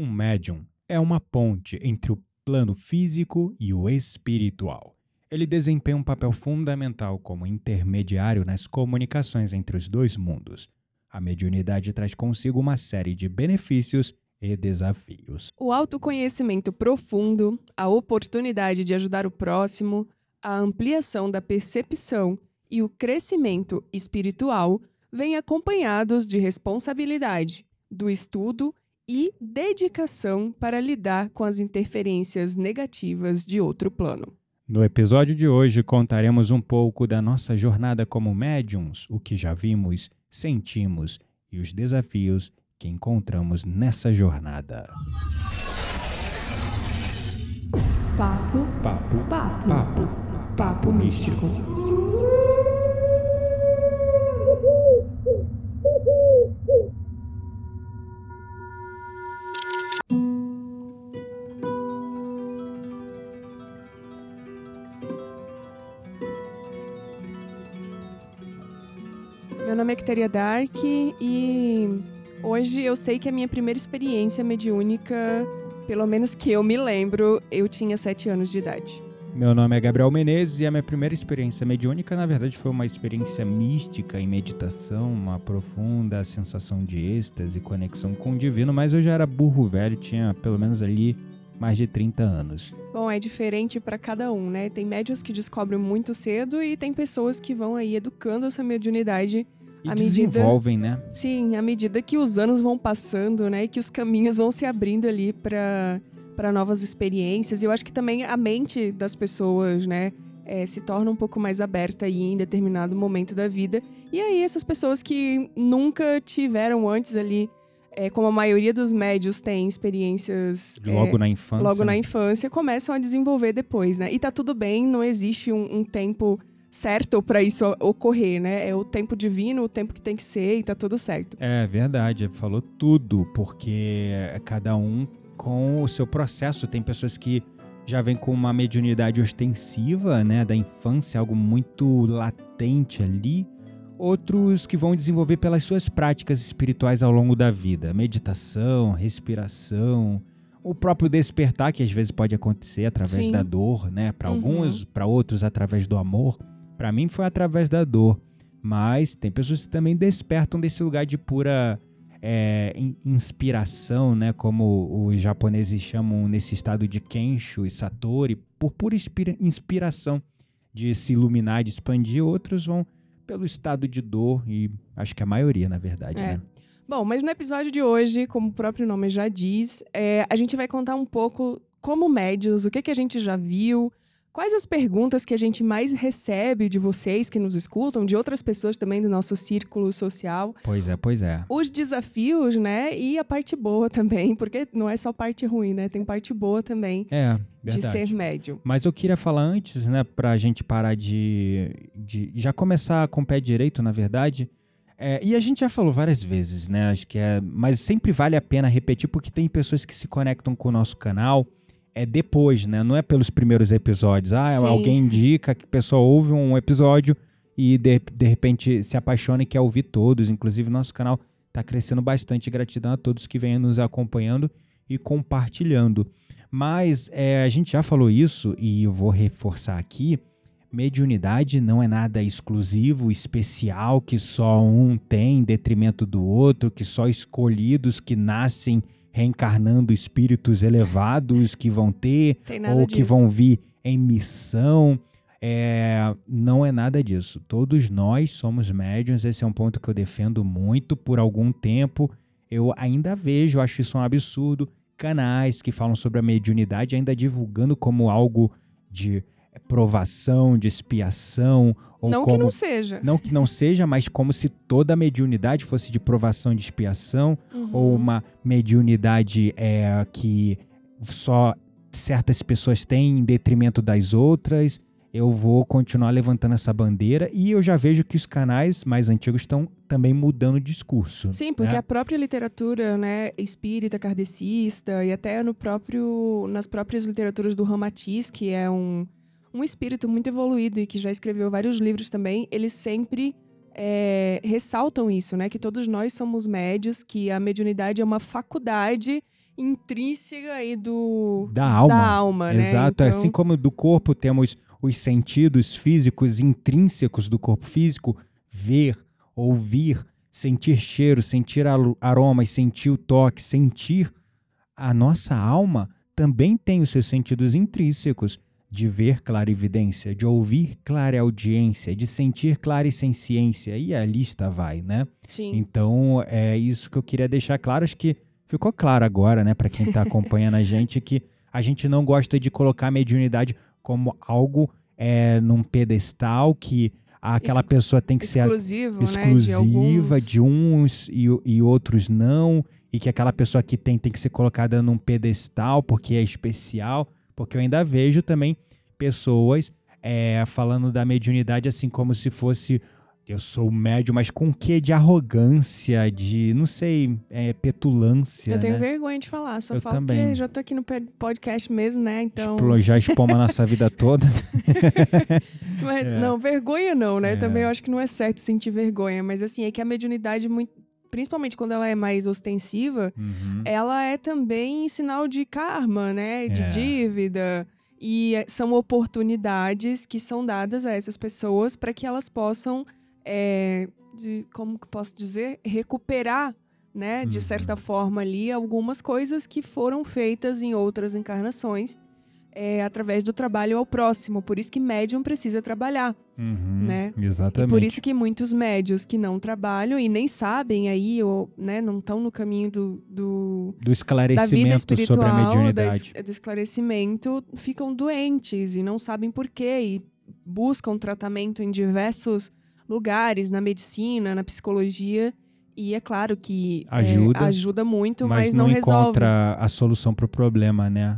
Um médium é uma ponte entre o plano físico e o espiritual. Ele desempenha um papel fundamental como intermediário nas comunicações entre os dois mundos. A mediunidade traz consigo uma série de benefícios e desafios. O autoconhecimento profundo, a oportunidade de ajudar o próximo, a ampliação da percepção e o crescimento espiritual vêm acompanhados de responsabilidade, do estudo e dedicação para lidar com as interferências negativas de outro plano. No episódio de hoje contaremos um pouco da nossa jornada como médiums, o que já vimos, sentimos e os desafios que encontramos nessa jornada. Papo, Papo, papo, papo, papo místico. É Kiteria Dark e hoje eu sei que a minha primeira experiência mediúnica, pelo menos que eu me lembro, eu tinha sete anos de idade. Meu nome é Gabriel Menezes e a minha primeira experiência mediúnica, na verdade, foi uma experiência mística em meditação, uma profunda sensação de êxtase e conexão com o divino, mas eu já era burro velho, tinha pelo menos ali mais de 30 anos. Bom, é diferente para cada um, né? Tem médios que descobrem muito cedo e tem pessoas que vão aí educando essa mediunidade E À medida- desenvolvem, né? Sim, à medida que os anos vão passando, né, e que os caminhos vão se abrindo ali para para novas experiências. E eu acho que também a mente das pessoas, né, eh, se torna um pouco mais aberta aí em determinado momento da vida. E aí essas pessoas que nunca tiveram antes ali, eh, como a maioria dos médios tem experiências eh, Logo na infância. logo na né? infância, começam a desenvolver depois, né? E tá tudo bem, não existe um, um tempo certo para isso ocorrer, né? É o tempo divino, o tempo que tem que ser e tá tudo certo. É verdade, falou tudo, porque é cada um com o seu processo. Tem pessoas que já vêm com uma mediunidade ostensiva, né, da infância, algo muito latente ali. Outros que vão desenvolver pelas suas práticas espirituais ao longo da vida, meditação, respiração, o próprio despertar que às vezes pode acontecer através Sim. da dor, né? Para Uhum. alguns, para outros através do amor. Para mim foi através da dor. Mas tem pessoas que também despertam desse lugar de pura é, in- inspiração, né? Como os japoneses chamam nesse estado de Kensho e Satori, por pura inspira- inspiração de se iluminar, de expandir. Outros vão pelo estado de dor e acho que a maioria, na verdade, É. né? Bom, mas no episódio de hoje, como o próprio nome já diz, é, a gente vai contar um pouco como médios, o que, que a gente já viu, quais as perguntas que a gente mais recebe de vocês que nos escutam, de outras pessoas também do nosso círculo social, Pois é, pois é. os desafios, né? E a parte boa também, porque não é só parte ruim, né? Tem parte boa também É, de verdade. ser médium. Mas eu queria falar antes, né, pra gente parar de, de já começar com o pé direito, na verdade. É, e a gente já falou várias vezes, né? Acho que é. Mas sempre vale a pena repetir, porque tem pessoas que se conectam com o nosso canal é depois, né? Não é pelos primeiros episódios. Ah, Sim. alguém indica que a pessoa ouve um episódio e de, de repente se apaixona e quer ouvir todos. Inclusive, nosso canal tá crescendo bastante. Gratidão a todos que vêm nos acompanhando e compartilhando. Mas é, a gente já falou isso e eu vou reforçar aqui. Mediunidade não é nada exclusivo, especial, que só um tem em detrimento do outro, que só escolhidos que nascem reencarnando espíritos elevados que vão ter, ou disso. que vão vir em missão. É, não é nada disso. Todos nós somos médiuns, esse é um ponto que eu defendo muito por algum tempo. Eu ainda vejo, acho isso um absurdo, canais que falam sobre a mediunidade ainda divulgando como algo de provação, de expiação, ou não como que não seja. não que não seja, mas como se toda a mediunidade fosse de provação de expiação, Uhum. ou uma mediunidade é, que só certas pessoas têm em detrimento das outras. Eu vou continuar levantando essa bandeira e eu já vejo que os canais mais antigos estão também mudando o discurso. Sim, porque né? a própria literatura, né, espírita, kardecista e até no próprio nas próprias literaturas do Ramatiz, que é um, um espírito muito evoluído e que já escreveu vários livros também, eles sempre é, ressaltam isso, né, que todos nós somos médios, que a mediunidade é uma faculdade intrínseca aí do Da alma. da alma, né? Exato. Então, Assim como do corpo temos os sentidos físicos intrínsecos do corpo físico, ver, ouvir, sentir cheiro, sentir aromas, sentir o toque, sentir. A nossa alma também tem os seus sentidos intrínsecos de ver clarividência, de ouvir clareaudiência, de sentir clarissenciência, e a lista vai, né? sim. Então, é isso que eu queria deixar claro. Acho que ficou claro agora, né, para quem está acompanhando a gente, que a gente não gosta de colocar a mediunidade como algo é, num pedestal que aquela Ex- pessoa tem que ser exclusivo, né? De exclusiva de uns e, e outros não, e que aquela pessoa que tem tem que ser colocada num pedestal porque é especial, porque eu ainda vejo também pessoas é, falando da mediunidade assim como se fosse eu sou médio, mas com que de arrogância, de não sei, é, petulância, Eu tenho né? vergonha de falar, só Eu falo também. porque já tô aqui no podcast mesmo, né? Então. Explo- Já expomos a nossa vida toda. Mas É. não, vergonha não, né? É. Também eu acho que não é certo sentir vergonha, mas assim, é que a mediunidade, muito, principalmente quando ela é mais ostensiva, Uhum. ela é também sinal de karma, né? De É. dívida. E é- são oportunidades que são dadas a essas pessoas para que elas possam, é, de, como que posso dizer, recuperar, né? De Uhum. certa forma ali, algumas coisas que foram feitas em outras encarnações. É, através do trabalho ao próximo. Por isso que médium precisa trabalhar. Uhum. né? Exatamente. E por isso que muitos médios que não trabalham e nem sabem aí, ou né, não estão no caminho do, do, Do da vida esclarecimento espiritual, sobre a da mediunidade. es- do esclarecimento, ficam doentes e não sabem por quê e buscam tratamento em diversos lugares, na medicina, na psicologia. E é claro que é, Ajuda, ajuda muito, mas, mas, não, resolve. encontra a solução para o problema, né?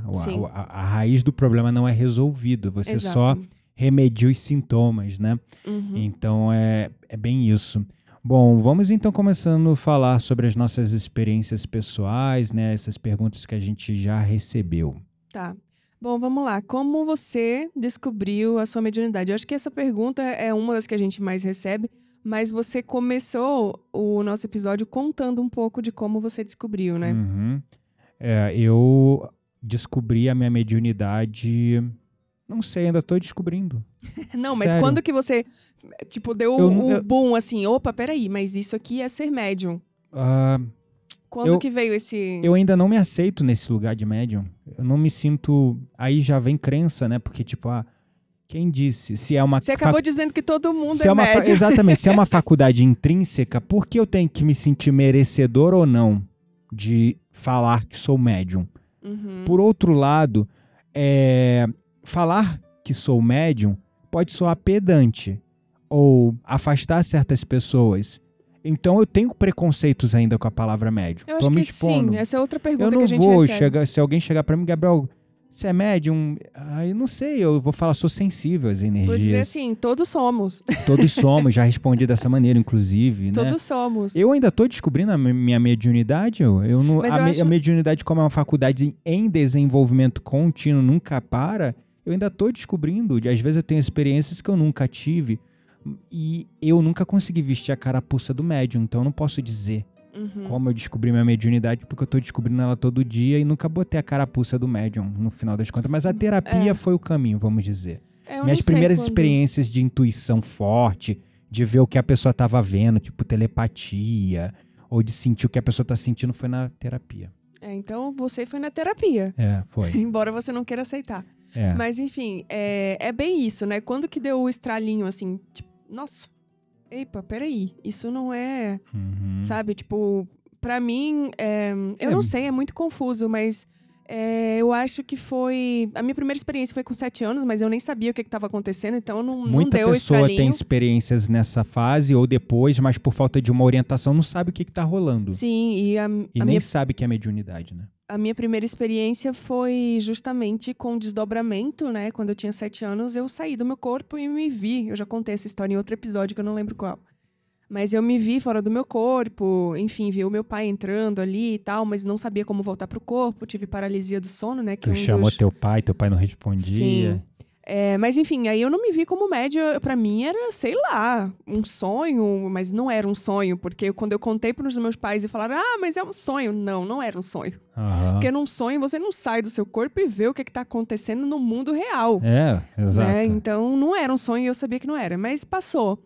A, a- a raiz do problema não é resolvido. Você Exato. só remedia os sintomas, né? Uhum. Então é, é bem isso. Bom, vamos então começando a falar sobre as nossas experiências pessoais, né? Essas perguntas que a gente já recebeu. Tá. Bom, vamos lá. Como você descobriu a sua mediunidade? Eu acho que essa pergunta é uma das que a gente mais recebe, mas você começou o nosso episódio contando um pouco de como você descobriu, né? Uhum. É, eu descobri a minha mediunidade. Não sei, ainda tô descobrindo. Não, mas Sério? quando que você, tipo, deu Eu o, eu- boom, assim, opa, peraí, mas isso aqui é ser médium. Ah, Quando Eu- que veio esse... eu ainda não me aceito nesse lugar de médium. Eu não me sinto. Aí já vem crença, né? Porque, tipo, ah, quem disse? Se é uma. Você fac- acabou dizendo que todo mundo Se é, é uma fa- médium. Exatamente, se é uma faculdade intrínseca, por que eu tenho que me sentir merecedor ou não de falar que sou médium? Uhum. Por outro lado, é, falar que sou médium pode soar pedante ou afastar certas pessoas. Então eu tenho preconceitos ainda com a palavra médium. Eu Tô acho me que expondo. sim, essa é outra pergunta eu que não a gente vou recebe. chegar, se alguém chegar pra mim, Gabriel, você é médium? Ah, eu não sei, eu vou falar, sou sensível às Vou dizer energias. assim, todos somos. Todos somos, já respondi dessa maneira, inclusive, né? Todos somos. Eu ainda tô descobrindo a mi- minha mediunidade. Eu, eu não, Mas a, eu me- acho- a mediunidade, como é uma faculdade em desenvolvimento contínuo, nunca para. Eu ainda tô descobrindo. De- Às vezes eu tenho experiências que eu nunca tive. E eu nunca consegui vestir a carapuça do médium. Então eu não posso dizer Uhum. como eu descobri minha mediunidade, porque eu tô descobrindo ela todo dia e nunca botei a carapuça do médium, no final das contas. Mas a terapia É. foi o caminho, vamos dizer. É, eu Minhas primeiras quando- experiências de intuição forte, de ver o que a pessoa estava vendo, tipo telepatia, ou de sentir o que a pessoa está sentindo, foi na terapia. É, então você foi na terapia. É, foi. Embora você não queira aceitar. É. Mas enfim, é, é bem isso, né? Quando que deu o estralinho assim, tipo, nossa, epa, peraí, isso não é, Uhum. sabe? Tipo, pra mim, é, eu É. não sei, é muito confuso, mas é, eu acho que foi. A minha primeira experiência foi com sete anos, mas eu nem sabia o que estava acontecendo, então não, não Muita deu o pessoa tem experiências nessa fase ou depois, mas por falta de uma orientação não sabe o que está rolando. Sim, e a, E a nem minha sabe que é mediunidade, né? A minha primeira experiência foi justamente com desdobramento, né? Quando eu tinha sete anos, eu saí do meu corpo e me vi. Eu já contei essa história em outro episódio que eu não lembro qual. Mas eu me vi fora do meu corpo, enfim, vi o meu pai entrando ali e tal, mas não sabia como voltar pro corpo. Tive paralisia do sono, né? Que Tu um chamou dos... teu pai, teu pai não respondia. Sim. É, mas enfim, aí eu não me vi como média. Pra mim era, sei lá, um sonho, mas não era um sonho, porque quando eu contei pros meus pais e falaram, ah, mas é um sonho. Não, não era um sonho. Aham. Porque num sonho você não sai do seu corpo e vê o que, que tá acontecendo no mundo real. É, exato. né? Então não era um sonho e eu sabia que não era, mas passou.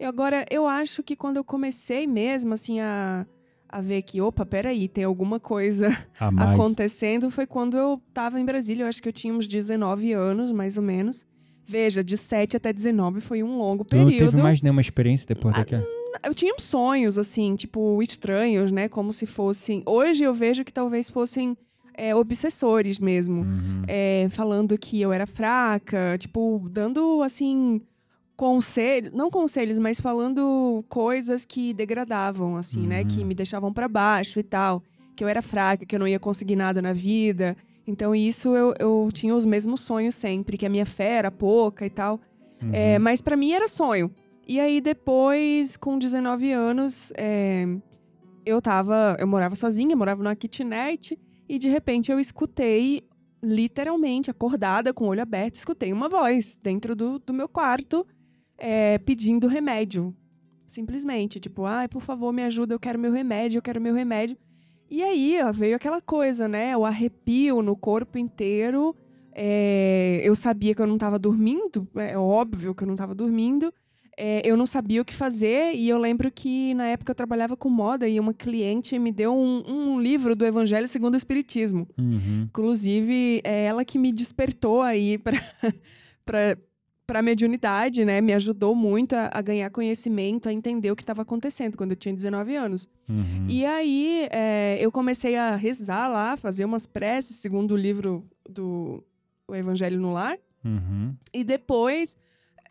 E agora eu acho que quando eu comecei mesmo assim a, a ver que, opa, peraí, tem alguma coisa acontecendo, foi quando eu tava em Brasília. Eu acho que eu tinha uns 19 anos, mais ou menos. Veja, de 7 até 19 foi um longo Tu não período. teve mais nenhuma experiência depois Ah, daquela? Eu tinha uns sonhos, assim, tipo, estranhos, né? Como se fossem. Hoje eu vejo que talvez fossem é, obsessores mesmo. Uhum. É, falando que eu era fraca, tipo, dando, assim, conselhos. Não conselhos, mas falando coisas que degradavam, assim, né? Uhum. Que me deixavam pra baixo e tal. Que eu era fraca, que eu não ia conseguir nada na vida. Então, isso eu, eu tinha os mesmos sonhos sempre, que a minha fé era pouca e tal. Uhum. É, mas pra mim era sonho. E aí depois, com 19 anos, é, eu tava. Eu morava sozinha, morava numa kitnet, e de repente eu escutei, literalmente, acordada, com o olho aberto, escutei uma voz dentro do, do meu quarto é, pedindo remédio. Simplesmente, tipo, ai, por favor, me ajuda, eu quero meu remédio, eu quero meu remédio. E aí, ó, veio aquela coisa, né? O arrepio no corpo inteiro. É, eu sabia que eu não estava dormindo, é óbvio que eu não estava dormindo. É, eu não sabia o que fazer e eu lembro que na época eu trabalhava com moda e uma cliente me deu um, um livro do Evangelho segundo o Espiritismo. Uhum. Inclusive, é ela que me despertou aí para para mediunidade, né? Me ajudou muito a, a ganhar conhecimento, a entender o que estava acontecendo quando eu tinha 19 anos. Uhum. E aí, é, eu comecei a rezar lá, fazer umas preces, segundo o livro do o Evangelho no Lar. Uhum. E depois,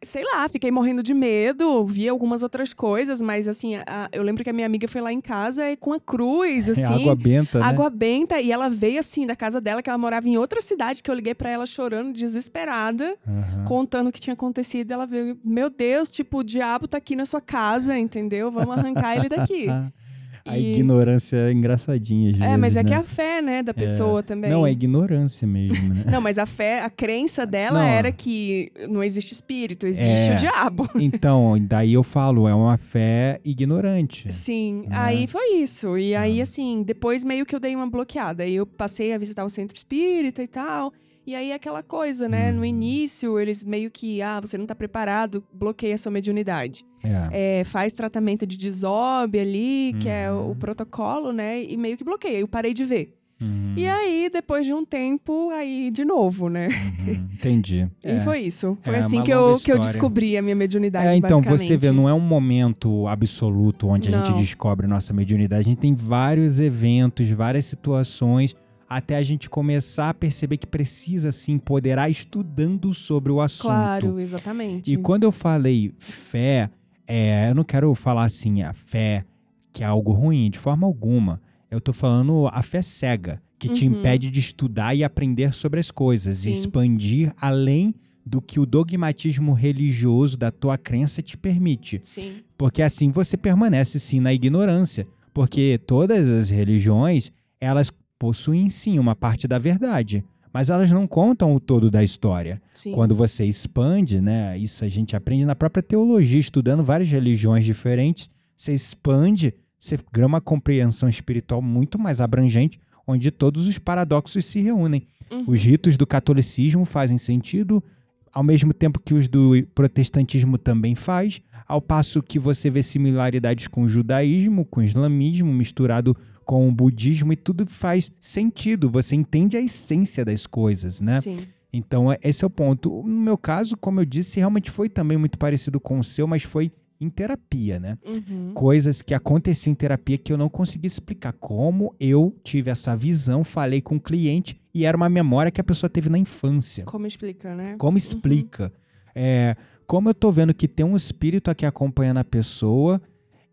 sei lá, fiquei morrendo de medo, vi algumas outras coisas, mas assim, a- eu lembro que a minha amiga foi lá em casa e com a cruz, É assim. água benta, né? Água benta, e ela veio assim da casa dela, que ela morava em outra cidade, que eu liguei pra ela chorando, desesperada, Aham. contando o que tinha acontecido. Ela veio, meu Deus, tipo, o diabo tá aqui na sua casa, entendeu? Vamos arrancar ele daqui. A E- ignorância é engraçadinha, às É, mas é que né? é a fé, né, da pessoa também. Não, é ignorância mesmo, né? Não, mas a fé, a crença dela Não. era que não existe espírito, existe É. o diabo. Então, daí eu falo, é uma fé ignorante. Sim, Né? aí foi isso. E aí, Ah. assim, depois meio que eu dei uma bloqueada. Aí eu passei a visitar o centro espírita e tal. E aí aquela coisa, né? No Uhum. início, eles meio que, ah, você não tá preparado, bloqueia a sua mediunidade. É. É, faz tratamento de desobe ali, que é o Uhum. protocolo, né? E meio que bloqueia. Eu parei de ver. Uhum. E aí, depois de um tempo, aí de novo, né? Uhum. Entendi. E foi isso. Foi É, assim uma que eu, que eu descobri a minha mediunidade, É, então, você vê, não é um momento absoluto onde a gente Não. descobre nossa mediunidade. A gente tem vários eventos, várias situações, até a gente começar a perceber que precisa se empoderar estudando sobre o assunto. Claro, exatamente. E quando eu falei fé, é, eu não quero falar assim, a fé que é algo ruim, de forma alguma. Eu tô falando a fé cega, que te Uhum. impede de estudar e aprender sobre as coisas, e Sim. expandir além do que o dogmatismo religioso da tua crença te permite. Sim. Porque assim você permanece sim na ignorância. Porque todas as religiões, elas possuem sim uma parte da verdade. Mas elas não contam o todo da história. Sim. Quando você expande, né? Isso a gente aprende na própria teologia, estudando várias religiões diferentes. Você expande, você ganha uma compreensão espiritual muito mais abrangente, onde todos os paradoxos se reúnem. Uhum. Os ritos do catolicismo fazem sentido, ao mesmo tempo que os do protestantismo também faz, ao passo que você vê similaridades com o judaísmo, com o islamismo, misturado com o budismo, e tudo faz sentido. Você entende a essência das coisas, né? Sim. Então, é- esse é o ponto. No meu caso, como eu disse, realmente foi também muito parecido com o seu, mas foi em terapia, né? Uhum. Coisas que aconteciam em terapia que eu não consegui explicar. Como eu tive essa visão, falei com o cliente e era uma memória que a pessoa teve na infância. Como explica, né? Como explica? É, como eu tô vendo que tem um espírito aqui acompanhando a pessoa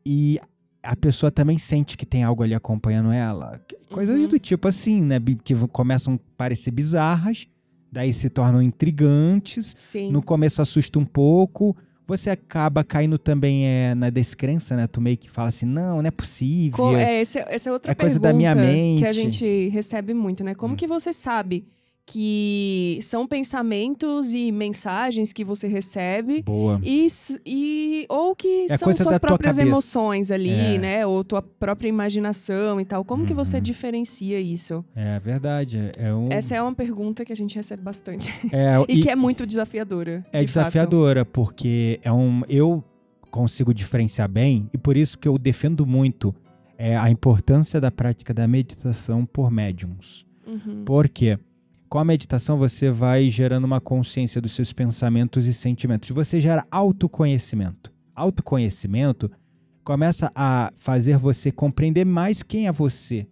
e a pessoa também sente que tem algo ali acompanhando ela. Coisas Uhum. do tipo assim, né? Que começam a parecer bizarras, daí se tornam intrigantes. Sim. No começo assusta um pouco. Você acaba caindo também é, na descrença, né? Tu meio que fala assim, não, não é possível. Co- é, esse- essa é outra É coisa pergunta da minha que a mente. gente recebe muito, né? Como Hum. que você sabe que são pensamentos e mensagens que você recebe. Boa. E, e- ou que É são suas próprias emoções ali, É. né? Ou tua própria imaginação e tal. Como que você Uhum. diferencia isso? É verdade. É um. Essa é uma pergunta que a gente recebe bastante. é, e, que é muito desafiadora. É de desafiadora, porque é um. Eu consigo diferenciar bem, e por isso que eu defendo muito é, a importância da prática da meditação por médiums. fato. Uhum. Porque com a meditação você vai gerando uma consciência dos seus pensamentos e sentimentos. Você gera autoconhecimento. Autoconhecimento começa a fazer você compreender mais quem é você.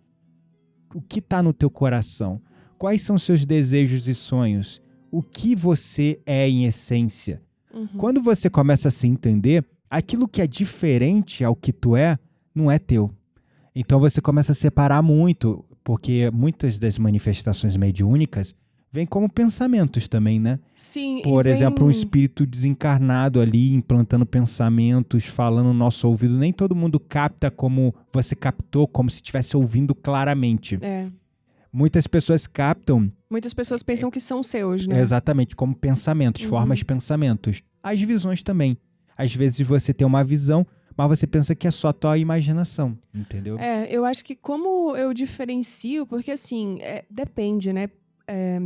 O que está no teu coração? Quais são seus desejos e sonhos? O que você é em essência? Uhum. Quando você começa a se entender, aquilo que é diferente ao que tu é, não é teu. Então você começa a separar muito, porque muitas das manifestações mediúnicas vêm como pensamentos também, né? Sim, Por vem- exemplo, um espírito desencarnado ali, implantando pensamentos, falando no nosso ouvido. Nem todo mundo capta como você captou, como se estivesse ouvindo claramente. É. Muitas pessoas captam Muitas pessoas pensam que são seus, né? Exatamente, como pensamentos, Uhum. formas de pensamentos. As visões também. Às vezes você tem uma visão, mas você pensa que é só tua imaginação, entendeu? É, eu acho que como eu diferencio, porque assim, é, depende, né? É,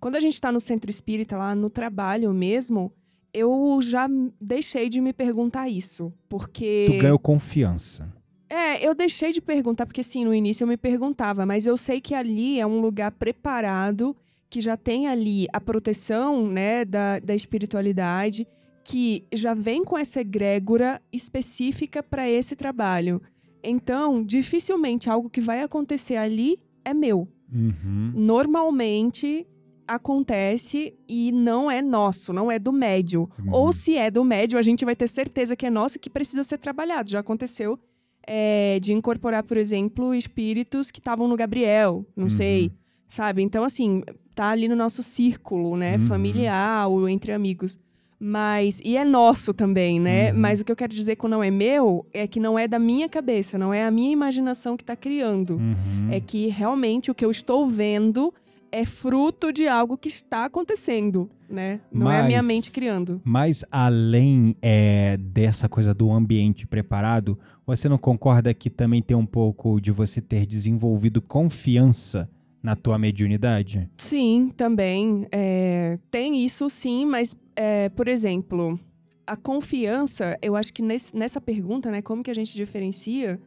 quando a gente tá no centro espírita, lá no trabalho mesmo, eu já deixei de me perguntar isso. Porque. Tu ganhou confiança. É, eu deixei de perguntar, porque assim, no início eu me perguntava, mas eu sei que ali é um lugar preparado, que já tem ali a proteção, né, da, da espiritualidade, que já vem com essa egrégora específica para esse trabalho. Então, dificilmente algo que vai acontecer ali é meu. Uhum. Normalmente acontece e não é nosso, não é do médio. Uhum. Ou se é do médio, a gente vai ter certeza que é nosso e que precisa ser trabalhado. Já aconteceu é, de incorporar, por exemplo, espíritos que estavam no Gabriel, não Uhum. sei, sabe? Então, assim, tá ali no nosso círculo, né? Uhum. Familiar ou entre amigos. Mas, e é nosso também, né? Uhum. Mas o que eu quero dizer com não é meu é que não é da minha cabeça, não é a minha imaginação que tá criando. Uhum. É que realmente o que eu estou vendo é fruto de algo que está acontecendo, né? Não é a minha Mas- mente criando. Mas além é, dessa coisa do ambiente preparado, você não concorda que também tem um pouco de você ter desenvolvido confiança na tua mediunidade? Sim, também. é, tem isso sim, mas, é, por exemplo, a confiança, eu acho que nesse- nessa pergunta, né, como que a gente diferencia,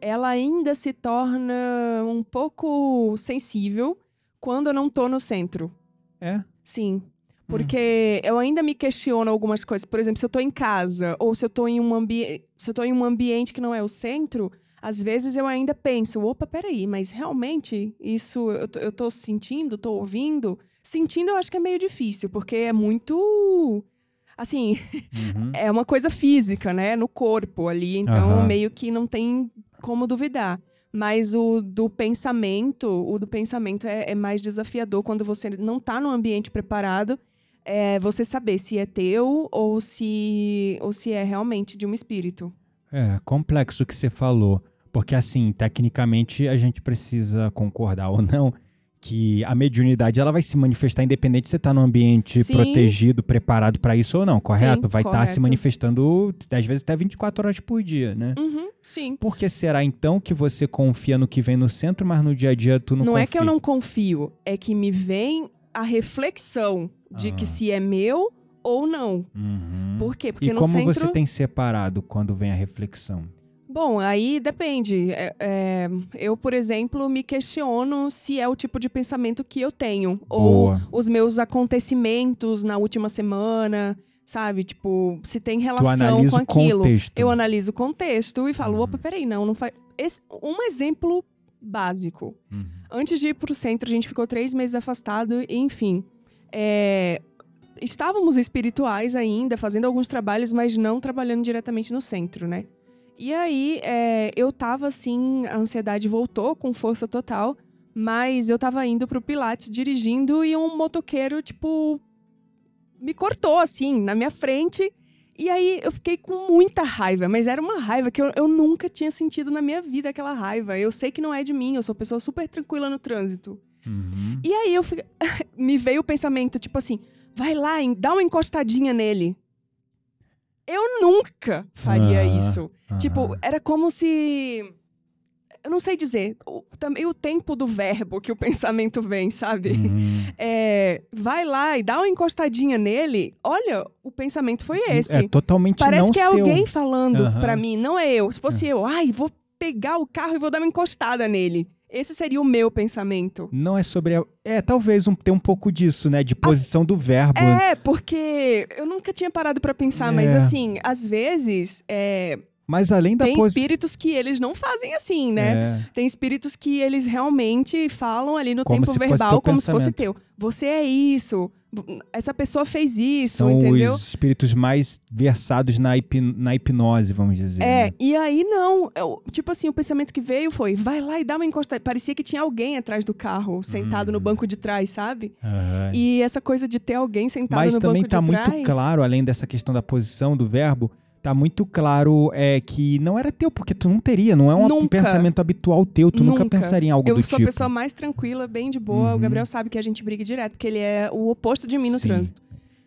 ela ainda se torna um pouco sensível quando eu não tô no centro. É. Sim. Porque eu ainda me questiono algumas coisas. Por exemplo, se eu tô em casa ou se eu tô em um ambiente, se eu tô em um ambiente que não é o centro, às vezes eu ainda penso, opa, peraí, mas realmente isso eu tô, eu tô sentindo, tô ouvindo? Sentindo eu acho que é meio difícil, porque é muito assim, Uhum. é uma coisa física, né, no corpo ali, então Aham. meio que não tem como duvidar. Mas o do pensamento, o do pensamento é, é mais desafiador quando você não tá no ambiente preparado, é você saber se é teu ou se ou se é realmente de um espírito. É, complexo o que você falou. Porque, assim, tecnicamente a gente precisa concordar ou não que a mediunidade ela vai se manifestar independente se você está num ambiente Sim. protegido, preparado para isso ou não, correto? Sim, vai estar se correto. manifestando, às vezes, até 24 horas por dia, né? Uhum, sim. Por que será então que você confia no que vem no centro, mas no dia a dia tu não, Não, confia? é que eu não confio, é que me vem a reflexão de Ah. que se é meu ou não. Uhum. Por quê? Porque E no como centro você tem separado quando vem a reflexão? Bom, aí depende. É, é, eu, por exemplo, me questiono se é o tipo de pensamento que eu tenho. Ou Boa. os meus acontecimentos na última semana, sabe? Tipo, se tem relação com aquilo. contexto. Eu analiso o contexto e falo, Uhum. opa, peraí, não, não faz. Esse- um exemplo básico. Uhum. Antes de ir pro centro, a gente ficou três meses afastado, e, enfim. é, estávamos espirituais ainda, fazendo alguns trabalhos, mas não trabalhando diretamente no centro, né? E aí, é, eu tava assim, a ansiedade voltou com força total, mas eu tava indo pro Pilates dirigindo e um motoqueiro, tipo, me cortou assim, na minha frente. E aí eu fiquei com muita raiva, mas era uma raiva que eu, eu nunca tinha sentido na minha vida aquela raiva. Eu sei que não é de mim, eu sou uma pessoa super tranquila no trânsito. Uhum. E aí eu, me veio o pensamento, tipo assim, vai lá, dá uma encostadinha nele. Eu nunca faria isso. Tipo, era como se. Eu não sei dizer. o- também o tempo do verbo que o pensamento vem, sabe? Uhum. É, vai lá e dá uma encostadinha nele. Olha, o pensamento foi esse. É totalmente Parece que é seu. alguém falando Aham. pra mim, não é eu. Se fosse eu, ai, vou pegar o carro e vou dar uma encostada nele. Esse seria o meu pensamento. Não é sobre. A... É, talvez um, ter um pouco disso, né? De posição do verbo. É, porque eu nunca tinha parado pra pensar, mas É. assim, às vezes é, Mas além da tem posição. espíritos que eles não fazem assim, né? É. Tem espíritos que eles realmente falam ali no Como tempo verbal como se fosse pensamento. teu. Você é isso. Essa pessoa fez isso, São entendeu? os espíritos mais versados na, na hipnose, vamos dizer. É, né? e aí não. Eu- tipo assim, o pensamento que veio foi: vai lá e dá uma encostada. Parecia que tinha alguém atrás do carro, sentado no Uhum. banco de trás, sabe? Aham. E essa coisa de ter alguém sentado Mas no também banco tá de muito trás. claro, além dessa questão da posição do verbo, tá muito claro é, que não era teu, porque tu não teria, não é um Nunca. pensamento habitual teu, tu nunca, Nunca. pensaria em algo Eu do sou tipo. a pessoa mais tranquila, bem de boa. Uhum. O Gabriel sabe que a gente briga direto, porque ele é o oposto de mim no Sim. trânsito.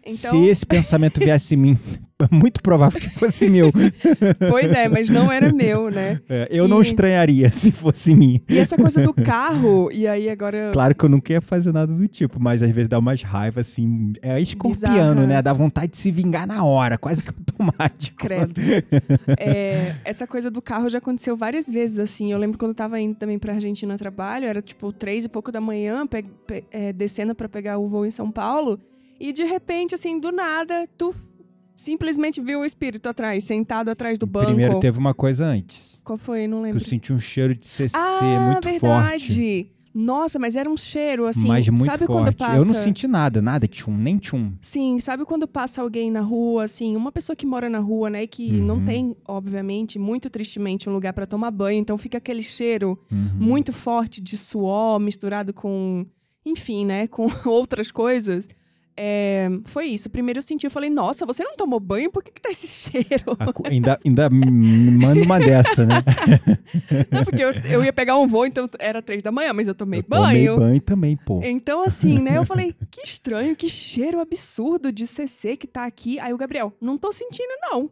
Então, Se esse pensamento viesse em mim, é muito provável que fosse meu. pois é, mas não era meu, né? É, eu não E- estranharia se fosse mim. E essa coisa do carro, e aí agora. Claro que eu nunca ia fazer nada do tipo, mas às vezes dá umas raivas assim. É escorpiano, Bizarra. né? Dá vontade de se vingar na hora, quase que automático. Credo. É, essa coisa do carro já aconteceu várias vezes, assim. Eu lembro quando eu tava indo também pra Argentina a trabalho, era tipo três e pouco da manhã, pe- pe- é, descendo pra pegar o voo em São Paulo. E de repente, assim, do nada, tu simplesmente viu o espírito atrás, sentado atrás do banco. Primeiro teve uma coisa antes. Qual foi? Não Tu lembro. sentiu um cheiro de CC ah, muito verdade. forte. Nossa, mas era um cheiro, assim. mas muito sabe quando forte. passa. Eu não senti nada, nada, tchum, nem tchum. Sim, sabe quando passa alguém na rua, assim, uma pessoa que mora na rua, né, e que não Uhum. tem, obviamente, muito tristemente, um lugar pra tomar banho, então fica aquele cheiro Uhum. muito forte de suor misturado com, enfim, né, com outras coisas. É, foi isso. Primeiro eu senti, eu falei, nossa, você não tomou banho? Por que, que tá esse cheiro? A ainda, ainda me manda uma dessa, né? Não, porque eu, eu ia pegar um voo, então era três da manhã, mas eu tomei eu banho. tomei banho também, pô. Então, assim, né? Eu falei, que estranho, que cheiro absurdo de CC que tá aqui. Aí o Gabriel, não tô sentindo, não.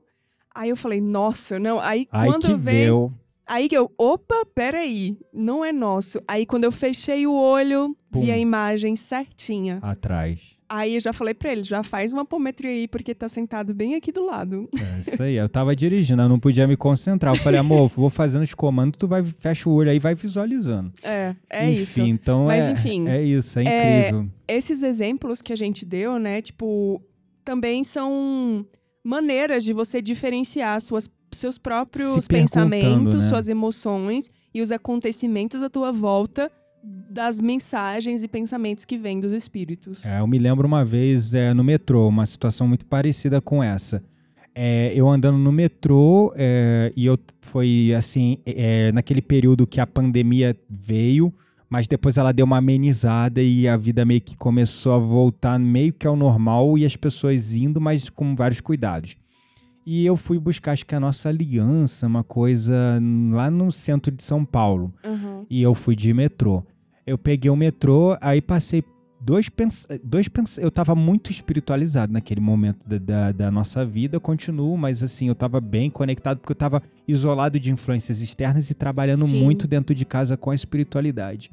Aí eu falei, nossa, não. Aí Aí quando vem. veio. Aí que eu, opa, peraí, não é nosso. Aí quando eu fechei o olho, vi Pum. a imagem certinha. Atrás. Aí eu já falei pra ele, já faz uma apometria aí, porque tá sentado bem aqui do lado. É isso aí. Eu tava dirigindo, eu não podia me concentrar. Eu falei, amor, vou fazendo os comandos, tu vai, fecha o olho aí e vai visualizando. É, é enfim, isso. então Mas, é, enfim, é isso, é é, incrível. esses exemplos que a gente deu, né, tipo, também são maneiras de você diferenciar suas, seus próprios pensamentos, né? suas emoções e os acontecimentos à tua volta das mensagens e pensamentos que vêm dos espíritos. É, eu me lembro uma vez é, no metrô, uma situação muito parecida com essa. É, eu andando no metrô é, e eu foi assim é, naquele período que a pandemia veio, mas depois ela deu uma amenizada e a vida meio que começou a voltar meio que ao normal e as pessoas indo, mas com vários cuidados. E eu fui buscar acho que a nossa aliança, uma coisa lá no centro de São Paulo Uhum. e eu fui de metrô. Eu peguei o metrô, aí passei dois pens... dois pens... eu tava muito espiritualizado naquele momento da, da, da nossa vida, continuo, mas assim, eu tava bem conectado porque eu tava isolado de influências externas e trabalhando Sim. muito dentro de casa com a espiritualidade.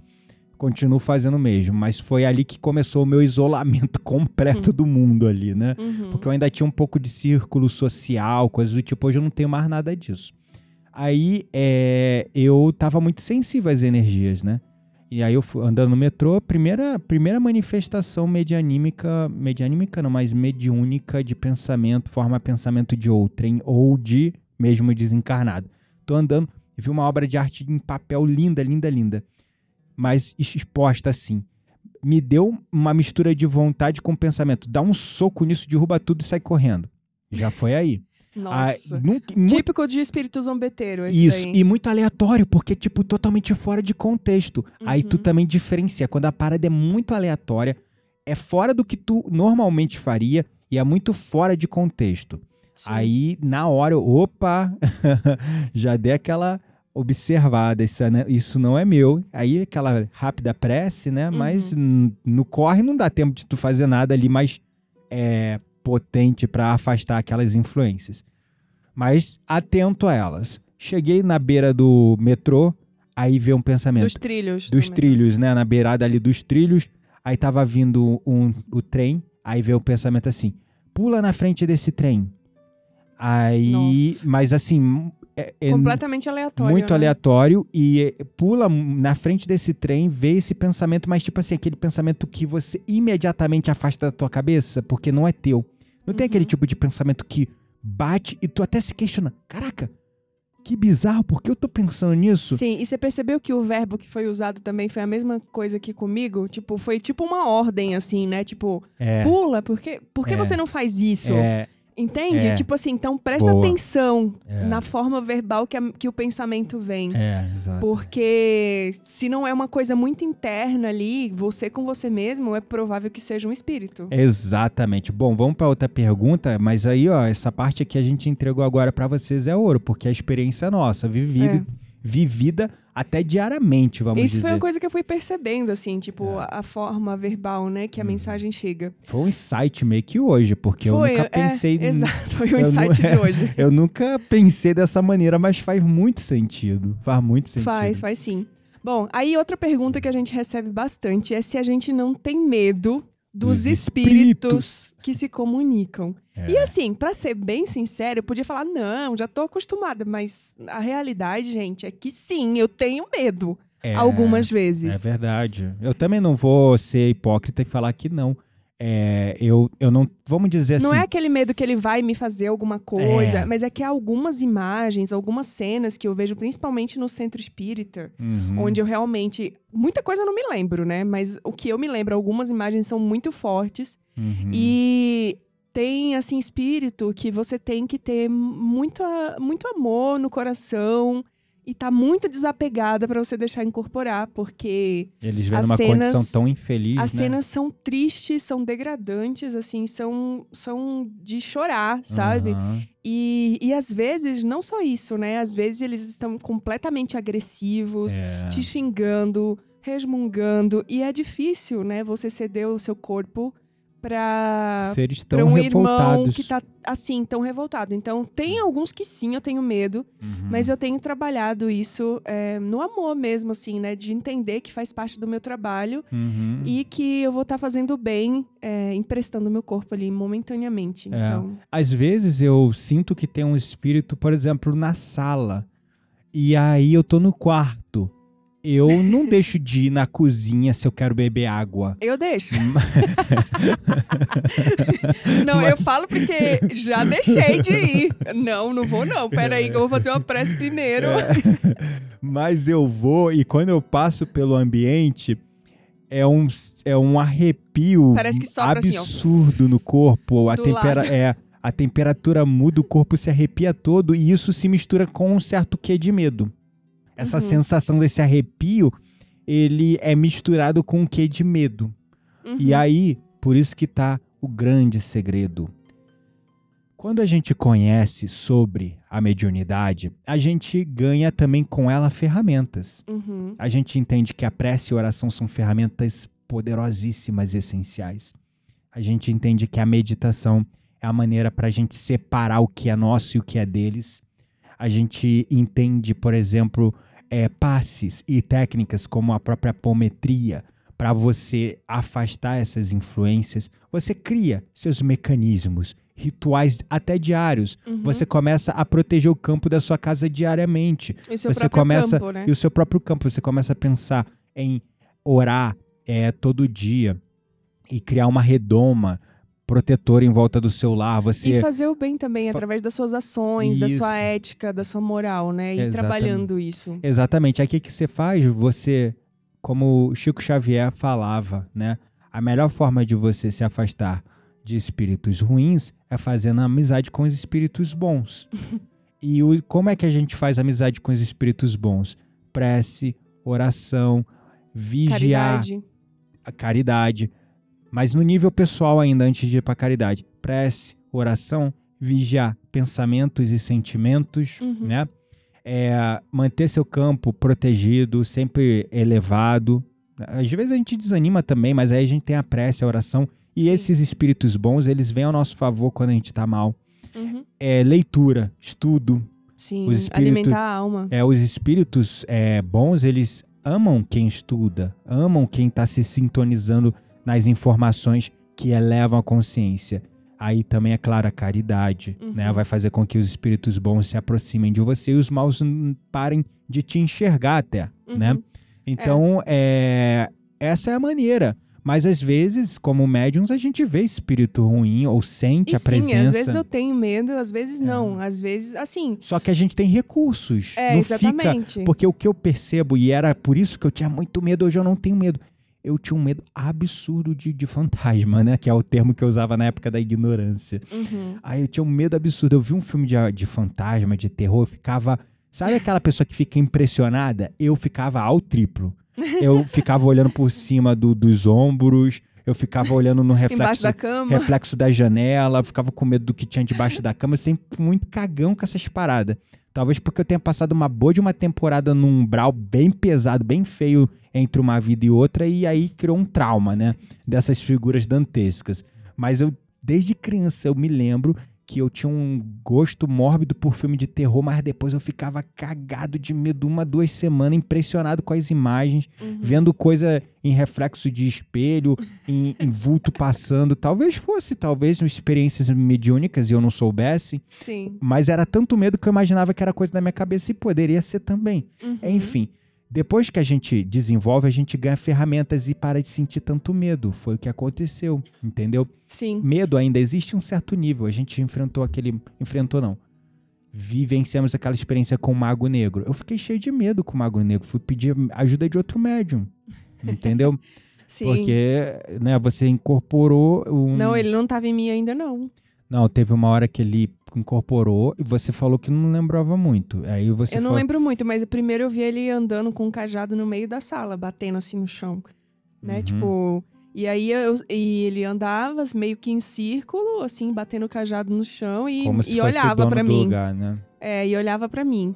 Continuo fazendo o mesmo, mas foi ali que começou o meu isolamento completo do mundo ali, né? Uhum. Porque eu ainda tinha um pouco de círculo social, coisas do tipo. Hoje eu não tenho mais nada disso. Aí é, eu tava muito sensível às energias, né? E aí eu fui andando no metrô, primeira, primeira manifestação medianímica, medianímica não, mas mediúnica de pensamento, forma pensamento de outrem ou de mesmo desencarnado. Tô andando vi uma obra de arte em papel linda, linda, linda. Mas exposta assim. Me deu uma mistura de vontade com pensamento. Dá um soco nisso, derruba tudo e sai correndo. Já foi aí. Nossa. Ah, nunca- muito Típico de espírito zombeteiro, isso, daí. e muito aleatório, porque, tipo, totalmente fora de contexto. Aí tu Uhum. também diferencia. Quando a parada é muito aleatória, é fora do que tu normalmente faria e é muito fora de contexto. Sim. Aí, na hora, eu, opa, já dei aquela observada, isso, né, isso não é meu. Aí aquela rápida prece, né? Mas Uhum. n- no corre não dá tempo de tu fazer nada ali mais é, potente para afastar aquelas influências. Mas atento a elas. Cheguei na beira do metrô, aí veio um pensamento Dos trilhos. dos trilhos, né? Na beirada ali dos trilhos. Aí tava vindo um, o trem. Aí veio o pensamento assim: pula na frente desse trem. Aí. Nossa. Mas assim. É, é Completamente aleatório. muito né? aleatório. E é, pula na frente desse trem, vê esse pensamento, mas tipo assim, aquele pensamento que você imediatamente afasta da tua cabeça, porque não é teu. Não tem Uhum. aquele tipo de pensamento que bate e tu até se questiona: caraca, que bizarro, por que eu tô pensando nisso? Sim, e você percebeu que o verbo que foi usado também foi a mesma coisa que comigo? Tipo, foi tipo uma ordem, assim, né? Tipo, É. pula, por que, por que É. você não faz isso? É, Entende? É. Tipo assim, então presta Boa. atenção É. na forma verbal que, a- que o pensamento vem. é, exato. Porque se não é uma coisa muito interna ali, você com você mesmo, é provável que seja um espírito. Exatamente. Bom, vamos para outra pergunta, mas aí, ó, essa parte aqui a gente entregou agora para vocês é ouro, porque a experiência é nossa, vivida, vivida até diariamente, vamos Isso dizer. foi uma coisa que eu fui percebendo, assim, tipo, a, a forma verbal, né, que a Uhum. mensagem chega. Foi um insight meio que hoje, porque foi, eu nunca pensei... é, exato, foi não- insight de hoje. Eu nunca pensei dessa maneira, mas faz muito sentido. Faz muito sentido. Faz, faz sim. Bom, aí outra pergunta que a gente recebe bastante é se a gente não tem medo dos, Dos espíritos, que se comunicam. É. E assim, pra ser bem sincero, eu podia falar, não, já tô acostumada, mas a realidade, gente, é que sim, eu tenho medo. É, Algumas É vezes. verdade. Eu também não vou ser hipócrita e falar que não. É, eu, eu não... Vamos dizer Não assim... é aquele medo que ele vai me fazer alguma coisa, É. mas é que há algumas imagens, algumas cenas que eu vejo, principalmente no centro espírita, Uhum. onde eu realmente. Muita coisa eu não me lembro, né? Mas o que eu me lembro, algumas imagens são muito fortes. Uhum. E tem, assim, espírito que você tem que ter muito, muito amor no coração e tá muito desapegada pra você deixar incorporar, porque Eles vêm numa cenas- condição tão infeliz, as né? cenas são tristes, são degradantes, assim, são, são de chorar, sabe? Aham. E, e às vezes, não só isso, né? Às vezes eles estão completamente agressivos, É. te xingando, resmungando. E é difícil, né? Você ceder o seu corpo pra, Seres pra tão um irmão revoltados. que tá assim, tão revoltado. Então, tem alguns que sim, eu tenho medo. Uhum. Mas eu tenho trabalhado isso é, no amor mesmo, assim, né? De entender que faz parte do meu trabalho Uhum. e que eu vou estar fazendo bem, é, emprestando meu corpo ali momentaneamente. É. Então, Às vezes eu sinto que tem um espírito, por exemplo, na sala. E aí eu tô no quarto. Eu não deixo de ir na cozinha se eu quero beber água. eu deixo. não, eu Mas- falo porque já deixei de ir. Não, não vou não. Pera aí que eu vou fazer uma prece primeiro. É. Mas eu vou e quando eu passo pelo ambiente, é um, é um arrepio Parece que sopra assim, absurdo no corpo. A, tempera lado. é, a temperatura muda, o corpo se arrepia todo e isso se mistura com um certo quê de medo. Essa Uhum. sensação desse arrepio, ele é misturado com um quê de medo. E Uhum. aí, por isso que tá o grande segredo. Quando a gente conhece sobre a mediunidade, a gente ganha também com ela ferramentas. Uhum. A gente entende que a prece e a oração são ferramentas poderosíssimas e essenciais. A gente entende que a meditação é a maneira para a gente separar o que é nosso e o que é deles. A gente entende, por exemplo, é, passes e técnicas como a própria apometria para você afastar essas influências. Você cria seus mecanismos, rituais até diários. Uhum. Você começa a proteger o campo da sua casa diariamente E seu você próprio começa campo, né? e o seu próprio campo. Você começa a pensar em orar é, todo dia e criar uma redoma protetora em volta do seu lar. Você E fazer o bem também, Fa- através das suas ações, da Isso. sua ética, da sua moral, né? E Exatamente. trabalhando isso. exatamente. Aí o que, que você faz? Você, como o Chico Xavier falava, né? A melhor forma de você se afastar de espíritos ruins é fazendo amizade com os espíritos bons. e o, como é que a gente faz amizade com os espíritos bons? Prece, oração, vigiar. Caridade. a caridade, mas no nível pessoal ainda, antes de ir para caridade, prece, oração, vigiar pensamentos e sentimentos, Uhum. né? é manter seu campo protegido, sempre elevado. Às vezes a gente desanima também, mas aí a gente tem a prece, a oração. E Sim. esses espíritos bons, eles vêm ao nosso favor quando a gente tá mal. Uhum. É leitura, estudo. Sim, Os espíritos- alimentar a alma. É, os espíritos é, bons, eles amam quem estuda, amam quem está se sintonizando nas informações que elevam a consciência. Aí também, é claro, a caridade, Uhum. né? Vai fazer com que os espíritos bons se aproximem de você e os maus parem de te enxergar até, né? Uhum. Então, é, essa é a maneira. Mas às vezes, como médiums, a gente vê espírito ruim ou sente E a sim, presença. às vezes eu tenho medo, às vezes não. Às vezes, assim. Só que a gente tem recursos. É, não fica exatamente. porque o que eu percebo, e era por isso que eu tinha muito medo, hoje eu não tenho medo. Eu tinha um medo absurdo de, de fantasma, né? Que é o termo que eu usava na época da ignorância. Uhum. Aí eu tinha um medo absurdo. Eu vi um filme de, de fantasma, de terror, eu ficava. Sabe aquela pessoa que fica impressionada? Eu ficava ao triplo. Eu ficava olhando por cima do- dos ombros, eu ficava olhando no reflexo da cama. reflexo da janela, ficava com medo do que tinha debaixo da cama, sempre fui muito cagão com essas paradas. Talvez porque eu tenha passado uma boa de uma temporada num umbral bem pesado, bem feio entre uma vida e outra, e aí criou um trauma, né? Dessas figuras dantescas. Mas eu, desde criança, eu me lembro que eu tinha um gosto mórbido por filme de terror, mas depois eu ficava cagado de medo uma, duas semanas, impressionado com as imagens Uhum. vendo coisa em reflexo de espelho, em, em vulto passando. Talvez fosse, talvez, experiências mediúnicas e eu não soubesse. Sim. Mas era tanto medo que eu imaginava que era coisa da minha cabeça e poderia ser também. Uhum. Enfim, depois que a gente desenvolve, a gente ganha ferramentas e para de sentir tanto medo. Foi o que aconteceu, entendeu? Sim. Medo ainda existe um certo nível. A gente enfrentou aquele. Enfrentou, não. Vivenciamos aquela experiência com o Mago Negro. Eu fiquei cheio de medo com o Mago Negro. Fui pedir ajuda de outro médium. Entendeu? Sim. Porque, né, você incorporou um. Não, ele não tava em mim ainda, não. Não, teve uma hora que ele incorporou e você falou que não lembrava muito. Aí você eu não falou. lembro muito, mas primeiro eu vi ele andando com um cajado no meio da sala, batendo assim no chão. Né? Uhum. Tipo. E aí eu, e ele andava meio que em círculo, assim, batendo o cajado no chão e, Como se e fosse olhava do mim. lugar, né? É, e olhava pra mim.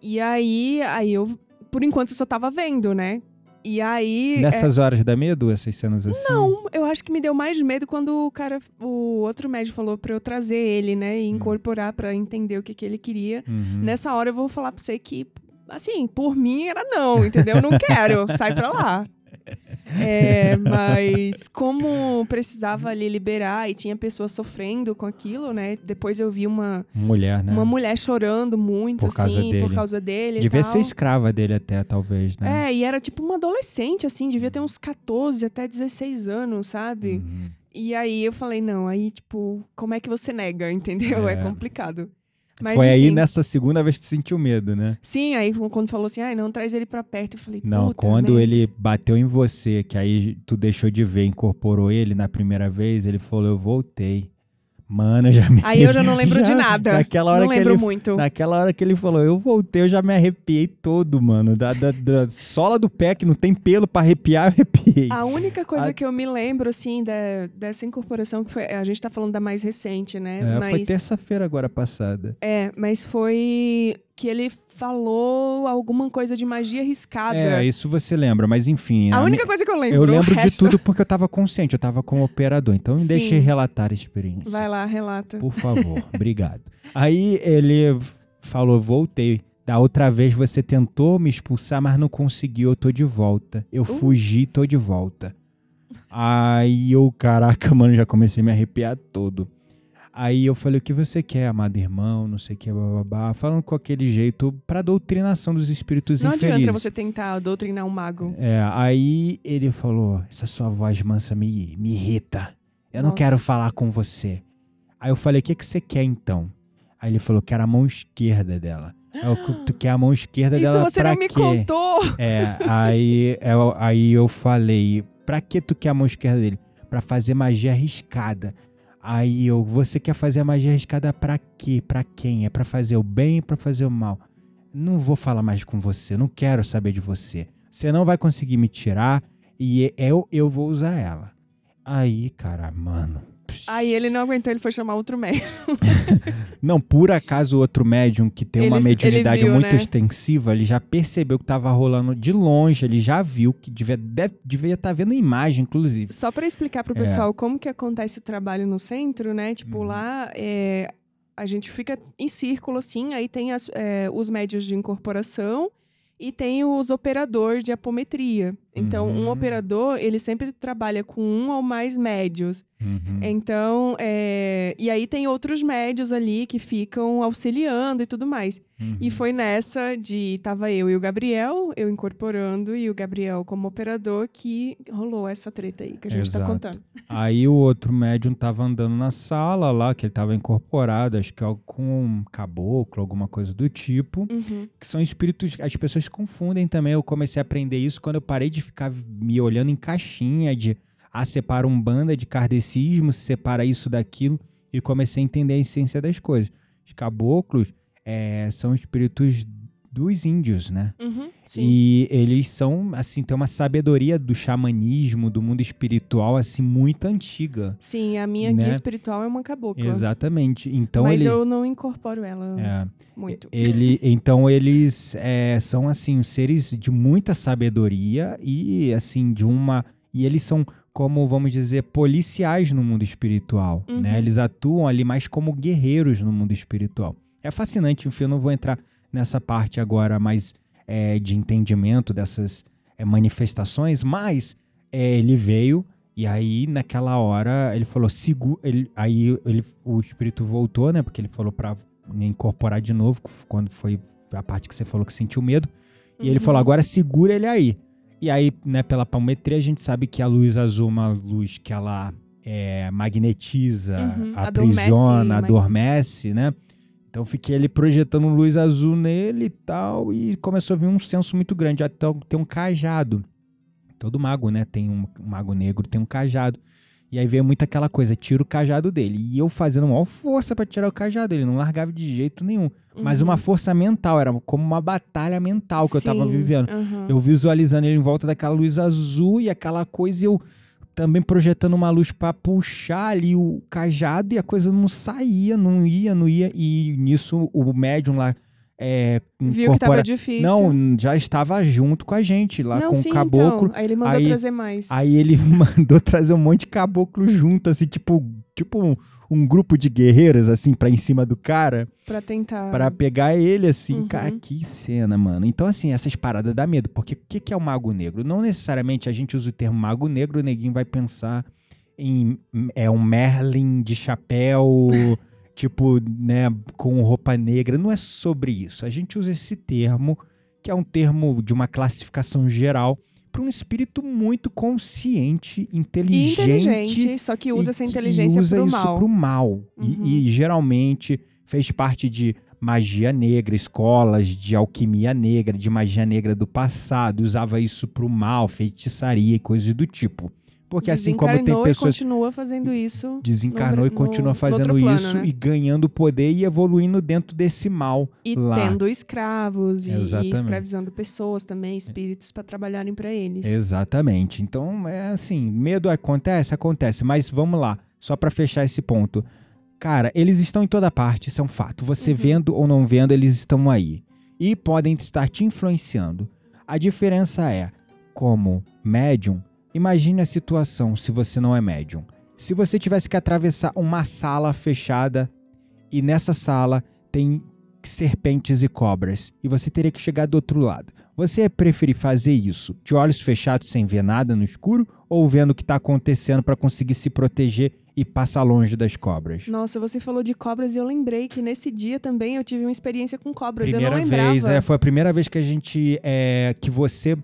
E aí, aí eu, por enquanto, só tava vendo, né? E aí. é, Nessas horas dá medo, essas cenas assim? Não, eu acho que me deu mais medo quando o cara, o outro médico falou pra eu trazer ele, né, e incorporar pra entender o que, que ele queria. Uhum. Nessa hora eu vou falar pra você que, assim, por mim era não, entendeu? Não quero, sai pra lá. É, mas como precisava ali liberar e tinha pessoas sofrendo com aquilo, né? Depois eu vi uma, Mulher, né? uma mulher chorando muito, Por causa assim, por dele. causa dele. e Devia ser escrava dele até, talvez, né? É, e era tipo uma adolescente, assim, devia ter uns 14 até 16 anos, sabe? Uhum. E aí eu falei, não, aí, tipo, como é que você nega, entendeu? É, É. complicado. Mas, Foi aí enfim. nessa segunda vez que sentiu medo, né? Sim, aí quando falou assim, ai, não, traz ele pra perto, eu falei, Não, quando merda. ele bateu em você, que aí tu deixou de ver, incorporou ele na primeira vez, ele falou, eu voltei. Mano, eu já me Aí eu já não lembro de Já, nada. naquela hora não que lembro ele- muito. Naquela hora que ele falou, eu voltei, eu já me arrepiei todo, mano. Da, da, da sola do pé, que não tem pelo pra arrepiar, eu arrepiei. A única coisa A- que eu me lembro, assim, da, dessa incorporação, que foi. A gente tá falando da mais recente, né? É, mas, Foi terça-feira agora passada. É, mas foi que ele falou alguma coisa de magia riscada. É, isso você lembra, mas enfim. a a única mi- coisa que eu lembro. Eu o lembro de resto- tudo porque eu tava consciente, eu tava como operador. Então me Sim. deixe relatar a experiência. Vai lá, relata. Por favor, obrigado. Aí ele falou: voltei. Da outra vez você tentou me expulsar, mas não conseguiu, eu tô de volta. Eu Uh. fugi, tô de volta. Aí eu, caraca, mano, já comecei a me arrepiar todo. Aí eu falei: o que você quer, amado irmão? Não sei o que, babá. Falando com aquele jeito pra doutrinação dos espíritos Não infelizes. adianta você tentar doutrinar um mago. É, aí ele falou: Essa sua voz mansa me, me irrita. Eu não Nossa. quero falar com você. Aí eu falei: O que, que você quer então? Aí ele falou: Quero a mão esquerda dela. Aí eu, tu quer a mão esquerda Isso dela você pra não me quê? contou! É, aí, eu, aí eu falei: Pra que tu quer a mão esquerda dele? Pra fazer magia arriscada. Aí eu: Você quer fazer a magia arriscada pra quê? Pra quem? É pra fazer o bem ou pra fazer o mal? Não vou falar mais com você, não quero saber de você. Você não vai conseguir me tirar e eu, eu vou usar ela. Aí, cara, mano, Aí ele não aguentou, ele foi chamar outro médico. Não, por acaso o outro médium que tem uma Ele- mediunidade ele viu, muito né? extensiva, ele já percebeu que tava rolando de longe, ele já viu que devia estar vendo a imagem, inclusive. Só pra explicar pro É. pessoal como que acontece o trabalho no centro, né? Tipo, Uhum. lá é, a gente fica em círculo, assim, aí tem as- é, os médios de incorporação e tem os operadores de apometria. Então, um Uhum. operador, ele sempre trabalha com um ou mais médios. Uhum. Então, é, e aí tem outros médios ali que ficam auxiliando e tudo mais. Uhum. E foi nessa de tava eu e o Gabriel, eu incorporando e o Gabriel como operador que rolou essa treta aí que a gente tá Exato. contando. Aí o outro médium tava andando na sala lá, que ele tava incorporado, acho que é com um caboclo, alguma coisa do tipo. Uhum. que são espíritos, as pessoas confundem também. Eu comecei a aprender isso quando eu parei de ficar me olhando em caixinha de ah, separa um banda de kardecismo, separa isso daquilo e comecei a entender a essência das coisas. Os caboclos eh, são espíritos dos índios, né? Uhum, sim. E eles são, assim, tem uma sabedoria do xamanismo, do mundo espiritual, assim, muito antiga. Sim, a minha né? guia espiritual é uma cabocla. Exatamente. Então mas ele. eu não incorporo ela é, muito. Ele, então eles é, são assim seres de muita sabedoria e assim de uma e eles são como vamos dizer policiais no mundo espiritual, Uhum. né? Eles atuam ali mais como guerreiros no mundo espiritual. É fascinante, enfim, eu não vou entrar nessa parte agora mais é, de entendimento dessas é, manifestações, mas é, ele veio e aí naquela hora ele falou segura, ele, aí ele, o espírito voltou, né? Porque ele falou para incorporar de novo, quando foi a parte que você falou que sentiu medo. E ele Uhum. falou, agora segura ele aí. E aí, né, pela palmetria, a gente sabe que a luz azul é uma luz que ela é, magnetiza, Uhum, aprisiona, adormece, adormece, né? Então fiquei ali projetando luz azul nele e tal, e começou a vir um senso muito grande. Até tem um cajado. Todo mago, né? Tem um, um mago negro, tem um cajado. E aí veio muito aquela coisa, tira o cajado dele. E eu fazendo maior força pra tirar o cajado, ele não largava de jeito nenhum. Mas Uhum. uma força mental, era como uma batalha mental que eu tava Sim, vivendo. aham. Eu visualizando ele em volta daquela luz azul e aquela coisa, e eu também projetando uma luz pra puxar ali o cajado e a coisa não saía, não ia, não ia. E nisso o médium lá é, Viu que tava difícil. Não, já estava junto com a gente lá Não, com sim, o caboclo. Então. Aí ele mandou Aí- trazer mais. Aí ele mandou trazer um monte de caboclo junto, assim, tipo, tipo um, um grupo de guerreiros, assim, pra em cima do cara, Pra tentar. pra pegar ele, assim. Uhum. Cara, que cena, mano. Então, assim, essas paradas dá medo, porque o que, que é o mago negro? Não necessariamente a gente usa o termo mago negro, o neguinho vai pensar em é um Merlin de chapéu, tipo, né, com roupa negra. Não é sobre isso. A gente usa esse termo, que é um termo de uma classificação geral, para um espírito muito consciente, inteligente. inteligente, só que usa essa inteligência usa pro isso mal. pro mal. Uhum. E, e geralmente fez parte de magia negra, escolas de alquimia negra, de magia negra do passado, usava isso pro mal, feitiçaria e coisas do tipo. Porque assim como tem Desencarnou pessoas e continua fazendo isso. desencarnou no- e continua fazendo plano, isso né? e ganhando poder e evoluindo dentro desse mal. E lá. tendo escravos e, e escravizando pessoas também, espíritos, pra trabalharem pra eles. Exatamente. Então, é assim, medo acontece, acontece, mas vamos lá, só pra fechar esse ponto. Cara, eles estão em toda parte, isso é um fato. Você Uhum. vendo ou não vendo, eles estão aí e podem estar te influenciando. A diferença é, como médium, imagine a situação se você não é médium. Se você tivesse que atravessar uma sala fechada e nessa sala tem serpentes e cobras e você teria que chegar do outro lado. Você ia preferir fazer isso de olhos fechados sem ver nada no escuro ou vendo o que está acontecendo para conseguir se proteger e passar longe das cobras? Nossa, você falou de cobras e eu lembrei que nesse dia também eu tive uma experiência com cobras. Primeira eu não lembrava. vez, é, foi a primeira vez que a gente é, que você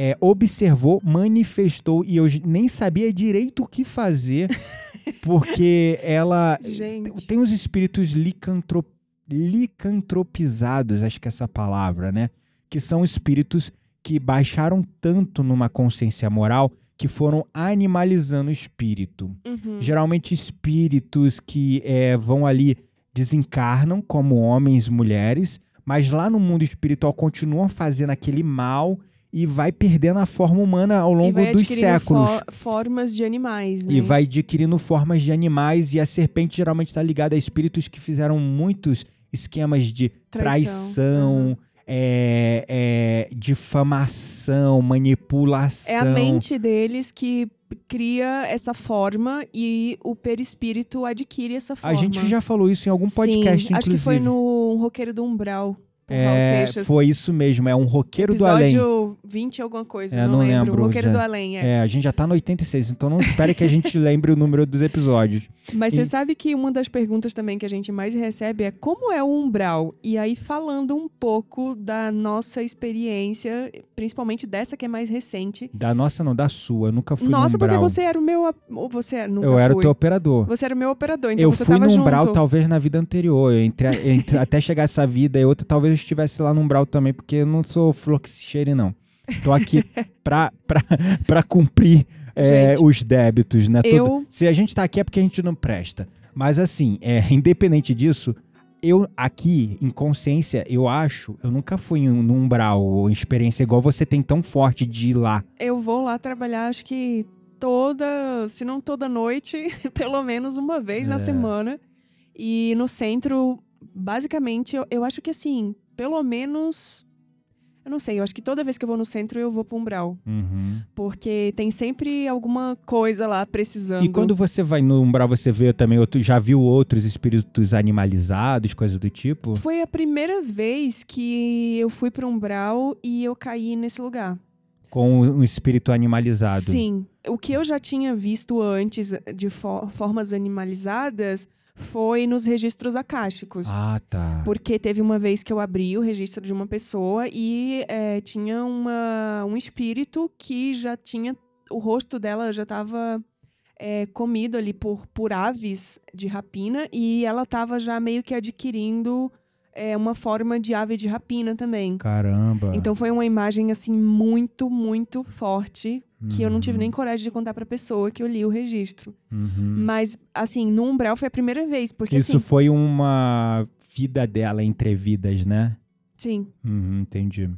é, observou, manifestou e eu nem sabia direito o que fazer porque ela Gente. tem os espíritos licantro, licantropizados, acho que é essa palavra, né? Que são espíritos que baixaram tanto numa consciência moral que foram animalizando o espírito. Uhum. Geralmente espíritos que é, vão ali desencarnam como homens, mulheres, mas lá no mundo espiritual continuam fazendo aquele mal e vai perdendo a forma humana ao longo dos séculos. fo- formas de animais, né? E vai adquirindo formas de animais, e a serpente geralmente está ligada a espíritos que fizeram muitos esquemas de traição, Aham. é, é, difamação, manipulação. É a mente deles que cria essa forma e o perispírito adquire essa A forma. gente já falou isso em algum podcast, Sim, acho inclusive. que foi no Roqueiro do Umbral, É, foi isso mesmo, é um roqueiro do além. Episódio 20 alguma coisa, É, não, não lembro. lembro, Roqueiro já. do Além, é. É, a gente já tá no 86, então não espere que a gente lembre o número dos episódios. Mas E- você sabe que uma das perguntas também que a gente mais recebe é como é o umbral? E aí falando um pouco da nossa experiência, principalmente dessa que é mais recente. Da nossa, não, da sua. Eu nunca fui nossa, no umbral. porque você era o meu... Você nunca Eu era o teu operador. Você era o meu operador, então eu você fui tava no junto. umbral talvez na vida anterior. Entre, entre- até chegar essa vida e outra, talvez eu estivesse lá no umbral também, porque eu não sou flor que se cheire, não. Tô aqui pra, pra, pra cumprir é, Gente, os débitos, né? Tudo- eu- Se a gente tá aqui é porque a gente não presta. Mas assim, é, independente disso, eu aqui, em consciência, eu acho, eu nunca fui em um- no umbral, ou experiência igual você tem tão forte de ir lá. Eu vou lá trabalhar, acho que toda, se não toda noite, pelo menos uma vez É. na semana. E no centro, basicamente, eu, eu acho que assim, pelo menos. Eu não sei, eu acho que toda vez que eu vou no centro eu vou pro Umbral. Uhum. Porque tem sempre alguma coisa lá precisando. E quando você vai no umbral, você vê também, outro, já viu outros espíritos animalizados, coisas do tipo? Foi a primeira vez que eu fui pro Umbral e eu caí nesse lugar. Com um espírito animalizado. Sim. O que eu já tinha visto antes de fo- formas animalizadas foi nos registros acásticos. Ah, tá. Porque teve uma vez que eu abri o registro de uma pessoa e eh, tinha uma, um espírito que já tinha. O rosto dela já estava comido ali por, por aves de rapina e ela estava já meio que adquirindo eh, uma forma de ave de rapina também. Caramba. Então foi uma imagem assim muito, muito forte que eu não tive Uhum. nem coragem de contar pra pessoa que eu li o registro. Uhum. Mas assim, no umbral foi a primeira vez, porque Isso assim, foi uma vida dela entre vidas, né? sim. Uhum, entendi.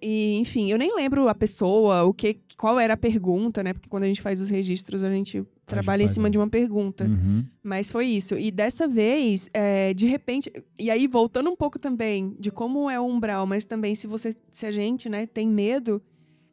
E enfim, eu nem lembro a pessoa, o que, qual era a pergunta, né? Porque quando a gente faz os registros, a gente trabalha em faz, cima de uma pergunta. Uhum. Mas foi isso. E dessa vez, é, de repente. E aí, voltando um pouco também de como é o umbral, mas também se você, se a gente, né, tem medo.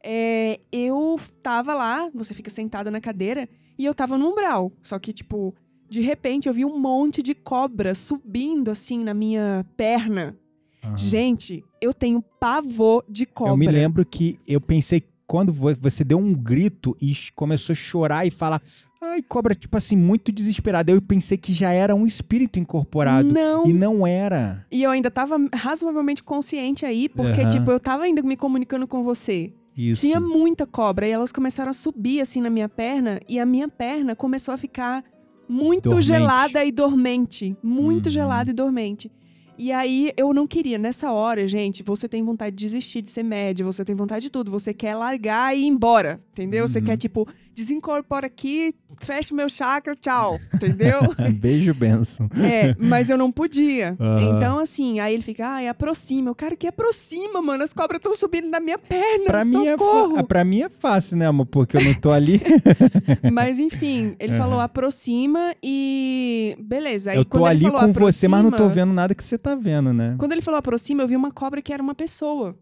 É, eu tava lá, você fica sentada na cadeira, e eu tava no umbral. Só que, tipo, de repente eu vi um monte de cobra subindo assim na minha perna. Aham. Gente, eu tenho pavor de cobra. Eu me lembro que eu pensei, quando vo- você deu um grito e começou a chorar e falar, ai, cobra, tipo assim, muito desesperada. Eu pensei que já era um espírito incorporado. Não. E não era. E eu ainda tava razoavelmente consciente aí, porque, Aham. tipo, eu tava ainda me comunicando com você. Isso. Tinha muita cobra e elas começaram a subir assim na minha perna e a minha perna começou a ficar muito Dormente. gelada e dormente, muito Uhum. gelada e dormente. E aí eu não queria nessa hora, gente, você tem vontade de desistir de ser média, você tem vontade de tudo, você quer largar e ir embora, entendeu? Você Uhum. quer tipo desincorpora aqui, fecha o meu chakra, tchau, entendeu? Beijo, benção. É, mas eu não podia. Aham. Então, assim, aí ele fica, ai, aproxima. Eu, cara, que aproxima, mano? As cobras estão subindo na minha perna. Pra mim, é fa- pra mim é fácil, né, amor? Porque eu não tô ali. Mas, enfim, ele Aham. falou aproxima e. Beleza. Aí, eu tô ali falou com você, mas não tô vendo nada que você tá vendo, né? Quando ele falou aproxima, eu vi uma cobra que era uma pessoa.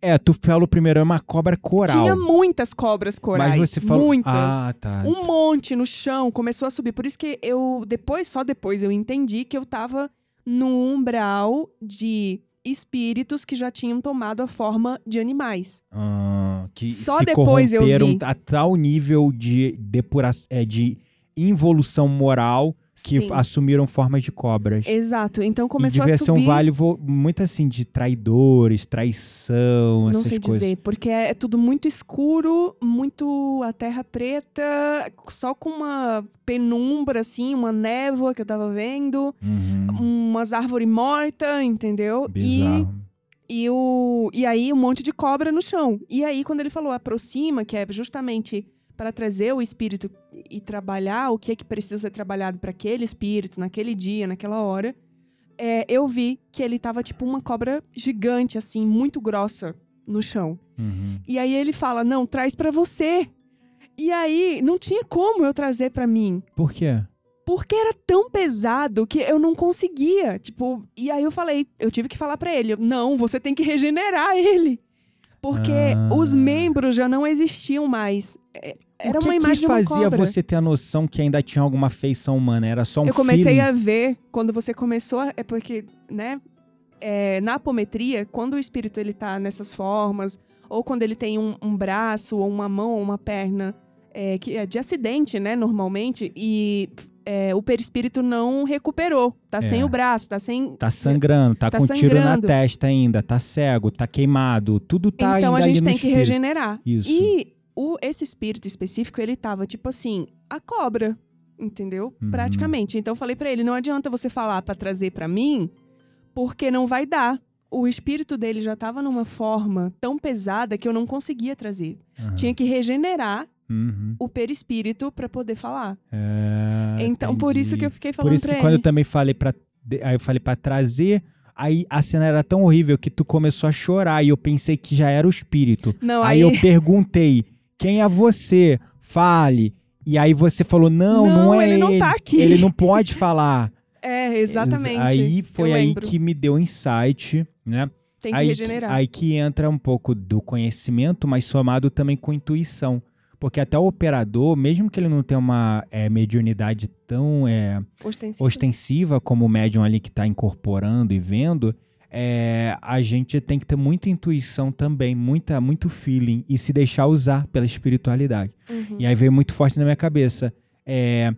É, tu falou primeiro, é uma cobra coral. Tinha muitas cobras corais. mas você falou. Muitas. Ah, tá. Um monte no chão, começou a subir. Por isso que eu, depois, só depois, eu entendi que eu tava no umbral de espíritos que já tinham tomado a forma de animais. Ah, que Só se depois eu corromperam vi. a tal nível de depuração, é, de involução moral que Sim. assumiram formas de cobras. Exato. Então e começou devia a ser um subir. vale muito assim de traidores, traição, Não essas sei coisas. dizer, porque é tudo muito escuro, muito a terra preta, só com uma penumbra, assim, uma névoa que eu tava vendo, Uhum. umas árvores mortas, entendeu? E, Bizarro. e, o, e aí um monte de cobra no chão. E aí, quando ele falou aproxima, que é justamente para trazer o espírito e trabalhar o que é que precisa ser trabalhado para aquele espírito, naquele dia, naquela hora, é, eu vi que ele tava tipo uma cobra gigante, assim, muito grossa. no chão. Uhum. E aí ele fala: "Não, traz pra você". E aí não tinha como eu trazer pra mim, Por quê? porque era tão pesado que eu não conseguia, tipo, e aí eu falei, eu tive que falar pra ele: "Não, você tem que regenerar ele". Porque Ah. os membros já não existiam mais. Era o que uma imagem que fazia você ter a noção que ainda tinha alguma feição humana? Era só um eu comecei feeling? a ver quando você começou a, é porque né é, na apometria quando o espírito ele tá nessas formas ou quando ele tem um, um braço ou uma mão ou uma perna é, que é de acidente né normalmente e é, o perispírito não recuperou tá sem É. o braço tá sem Tá sangrando, tá, Tá com tiro na sangrando. testa ainda, tá cego, tá queimado, tudo tá então ainda a gente tem que regenerar Isso. e o, esse espírito específico ele tava tipo assim a cobra entendeu Uhum. praticamente então eu falei pra ele não adianta você falar pra trazer pra mim porque não vai dar o espírito dele já tava numa forma tão pesada que eu não conseguia trazer Aham. tinha que regenerar Uhum. o perispírito pra poder falar É, então por isso que eu entendi. fiquei falando Por isso que quando eu ele também falei pra. de- Aí eu falei pra trazer. Aí a cena era tão horrível que tu começou a chorar e eu pensei que já era o espírito. não Aí, aí, eu perguntei: quem é você? Fale. E aí você falou: não, não, Não, é ele não tá aqui. Ele não pode falar. é exatamente Aí foi aí que me deu insight, né? tem que aí, regenerar aí que entra um pouco do conhecimento, mas somado também com intuição. Porque até o operador, mesmo que ele não tenha uma é, mediunidade tão é, Ostensivo. ostensiva como o médium ali que está incorporando e vendo, é, a gente tem que ter muita intuição também, muita, muito feeling e se deixar usar pela espiritualidade. Uhum. E aí veio muito forte na minha cabeça. É,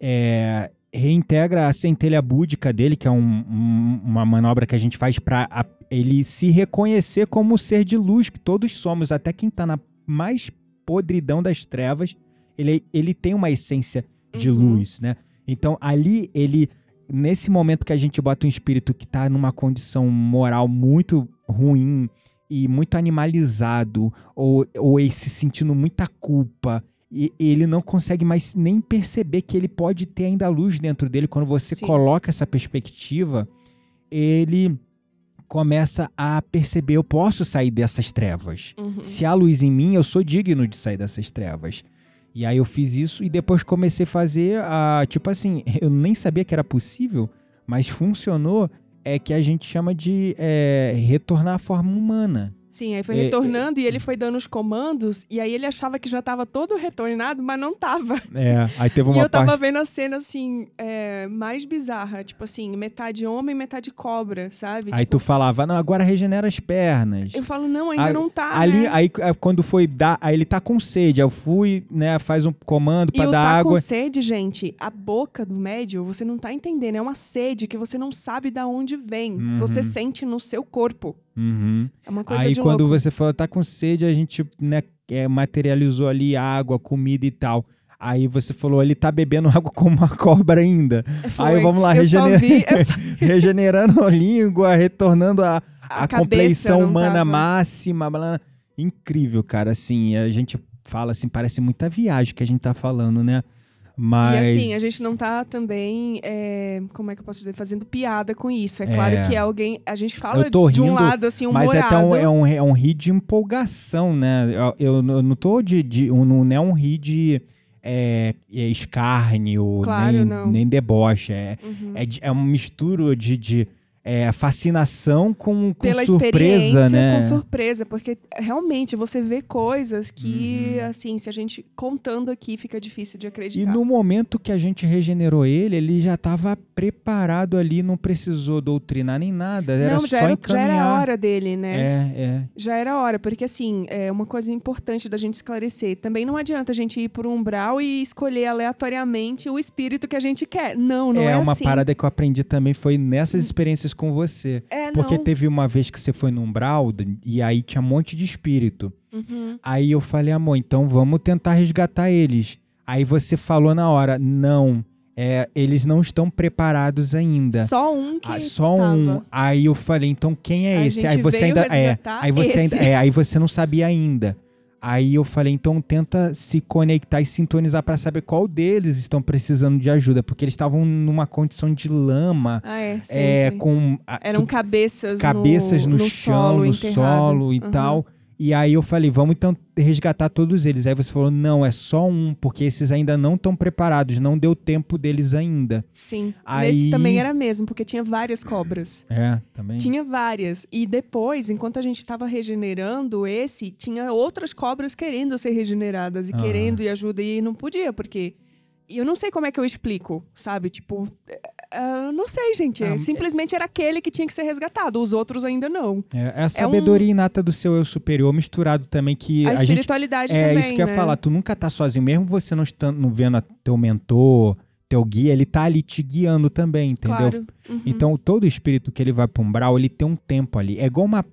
é, reintegra a centelha búdica dele, que é um- um- uma manobra que a gente faz para ele se reconhecer como o ser de luz que todos somos, até quem tá na mais podridão das trevas, ele, ele tem uma essência de Uhum. luz, né? Então ali ele nesse momento que a gente bota um espírito que tá numa condição moral muito ruim e muito animalizado ou, ou ele se sentindo muita culpa e ele não consegue mais nem perceber que ele pode ter ainda luz dentro dele quando você Sim. coloca essa perspectiva ele começa a perceber eu posso sair dessas trevas Uhum. se há luz em mim, eu sou digno de sair dessas trevas. E aí eu fiz isso e depois comecei a fazer a. Tipo assim, eu nem sabia que era possível, mas funcionou. É que a gente chama de é, retornar à forma humana. Sim, aí foi É, retornando e ele foi dando os comandos, e aí ele achava que já tava todo retornado, mas não tava. É, aí teve E uma eu tava parte. vendo a cena, assim, é, mais bizarra. Tipo assim, metade homem, metade cobra, sabe? Aí Tipo, tu falava, não, agora regenera as pernas. Eu falo, não, ainda Aí- não tá, Ali, né? aí é, quando foi dar, aí ele tá com sede. Aí eu fui, né, faz um comando E pra o dar tá água. com sede, gente, a boca do médio, você não tá entendendo. É uma sede que você não sabe da onde vem. Uhum. Você sente no seu corpo. Uhum. É uma coisa Aí de quando louco. você falou, tá com sede, a gente né, é, materializou ali água, comida e tal. Aí você falou, ele tá bebendo água como uma cobra ainda. Foi. Aí vamos lá, regenera- vi regenerando a língua, retornando a, a, a, compleição humana tava. máxima. Incrível, cara. Assim, a gente fala assim, parece muita viagem que a gente tá falando, né? Mas. E assim, a gente não tá também, é, como é que eu posso dizer, fazendo piada com isso. É claro É. que alguém, a gente fala tô de um rindo, lado, assim, Mas humorado. é, tão, é, um, é um ri de empolgação, né? Eu, eu não- tô de. de um- não é um ri de é, é escárnio, Claro, nem, não. nem deboche. É, Uhum. é, é uma mistura de, de é, fascinação com, com Pela surpresa, experiência, né? com surpresa, porque realmente você vê coisas que, Uhum. assim, se a gente contando aqui, fica difícil de E acreditar. no momento que a gente regenerou ele, ele já estava preparado ali, não precisou doutrinar nem nada. Era Não, só já era, já encaminhar. era a hora dele, né? É, é. Já era a hora, porque assim, é uma coisa importante da gente esclarecer. Também não adianta a gente ir por um umbral e escolher aleatoriamente o espírito que a gente quer. Não, não é, é uma assim. parada que eu aprendi também, foi nessas experiências com você. É, Porque não. teve uma vez que você foi num umbral e aí tinha um monte de espírito. Uhum. Aí eu falei, amor, então vamos tentar resgatar eles. Aí você falou na hora, não, é, eles não estão preparados ainda. Só um que Ah, só um. tava. Aí eu falei, então quem é A esse? Aí você veio ainda é, aí você esse. ainda é, aí você não sabia ainda. Aí eu falei, então tenta se conectar e sintonizar para saber qual deles estão precisando de ajuda, porque eles estavam numa condição de lama, Ah, é, é, com a- Eram tu- cabeças, cabeças no, no, chão, solo, no enterrado. solo e Aham. tal. E aí eu falei, vamos então resgatar todos eles. Aí você falou, não, é só um, porque esses ainda não estão preparados, não deu tempo deles ainda. Sim. Aí- Nesse também era mesmo, porque tinha várias cobras. É, também. Tinha várias. E depois, enquanto a gente estava regenerando esse, tinha outras cobras querendo ser regeneradas e Aham. querendo e ajuda e não podia, porque. E eu não sei como é que eu explico, sabe? Tipo, é, é, não sei, gente. Ah, Simplesmente era aquele que tinha que ser resgatado, os outros ainda não. É, é a sabedoria inata do seu eu superior misturado também que a, a, gente espiritualidade É também. isso que eu ia né? falar. Tu nunca tá sozinho, mesmo você não estando vendo a- teu mentor, teu guia, ele tá ali te guiando também, entendeu? Claro. Uhum. Então, todo espírito que ele vai pra umbral, ele tem um tempo ali. É igual uma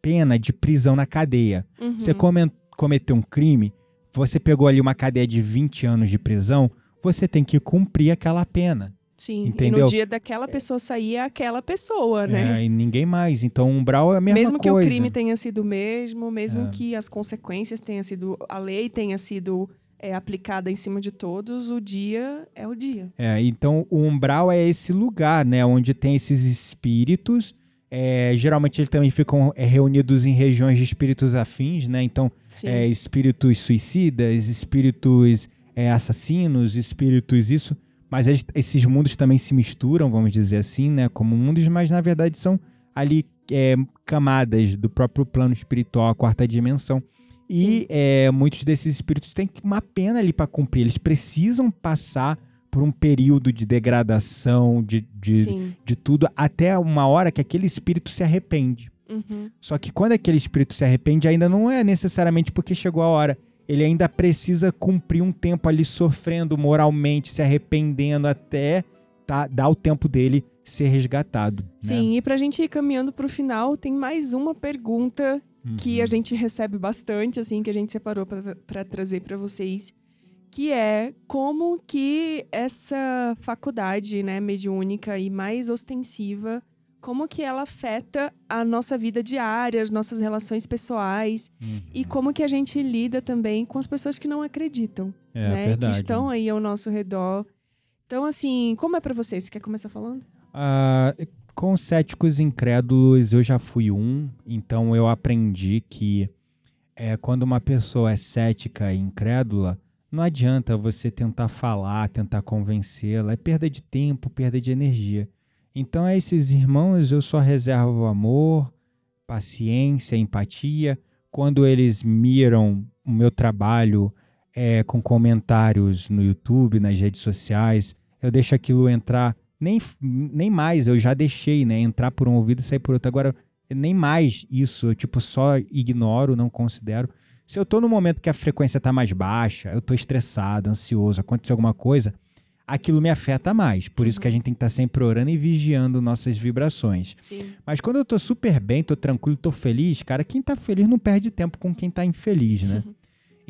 pena de prisão na cadeia. Uhum. Você come- cometeu um crime, você pegou ali uma cadeia de 20 anos de prisão, você tem que cumprir aquela pena. Sim. E entendeu? no dia daquela pessoa sair, é aquela pessoa, né? É, e ninguém mais. Então, o umbral é a mesma mesmo que coisa. o crime tenha sido o mesmo, mesmo É. que as consequências tenham sido, a lei tenha sido é, aplicada em cima de todos, o dia é o dia. É, então, o umbral é esse lugar, né? Onde tem esses espíritos. É, geralmente, eles também ficam é, reunidos em regiões de espíritos afins, né? Então, é, espíritos suicidas, espíritos é, assassinos, espíritos isso. Mas eles- esses mundos também se misturam, vamos dizer assim, né? Como mundos, mas na verdade são ali é, camadas do próprio plano espiritual, a quarta dimensão. E é, muitos desses espíritos têm uma pena ali para cumprir. Eles precisam passar por um período de degradação, de, de, de tudo, até uma hora que aquele espírito se arrepende. Uhum. Só que quando aquele espírito se arrepende, ainda não é necessariamente porque chegou a hora. Ele ainda precisa cumprir um tempo ali sofrendo moralmente, se arrependendo até tá, dar o tempo dele ser resgatado. né? Sim, e pra gente ir caminhando pro final, tem mais uma pergunta que Uhum. a gente recebe bastante, assim, que a gente separou pra- pra trazer pra vocês, que é como que essa faculdade, né, mediúnica e mais ostensiva, como que ela afeta a nossa vida diária, as nossas relações pessoais Uhum. e como que a gente lida também com as pessoas que não acreditam, é né, verdade. que estão aí ao nosso redor. Então, assim, como é pra vocês? Você quer começar falando? Ah, com céticos incrédulos, eu já fui um, então eu aprendi que é, quando uma pessoa é cética e incrédula, não adianta você tentar falar, tentar convencê-la, é perda de tempo, perda de energia. Então, a esses irmãos, eu só reservo amor, paciência, empatia. Quando eles miram o meu trabalho é, com comentários no YouTube, nas redes sociais, eu deixo aquilo entrar nem, nem mais, eu já deixei, né? Entrar por um ouvido e sair por outro. Agora, nem mais isso, eu tipo só ignoro, não considero. Se eu tô no momento que a frequência tá mais baixa, eu tô estressado, ansioso, aconteceu alguma coisa, aquilo me afeta mais. Por isso que a gente tem que estar sempre orando e vigiando nossas vibrações. Sim. Mas quando eu tô super bem, tô tranquilo, tô feliz, cara, quem tá feliz não perde tempo com quem tá infeliz, né?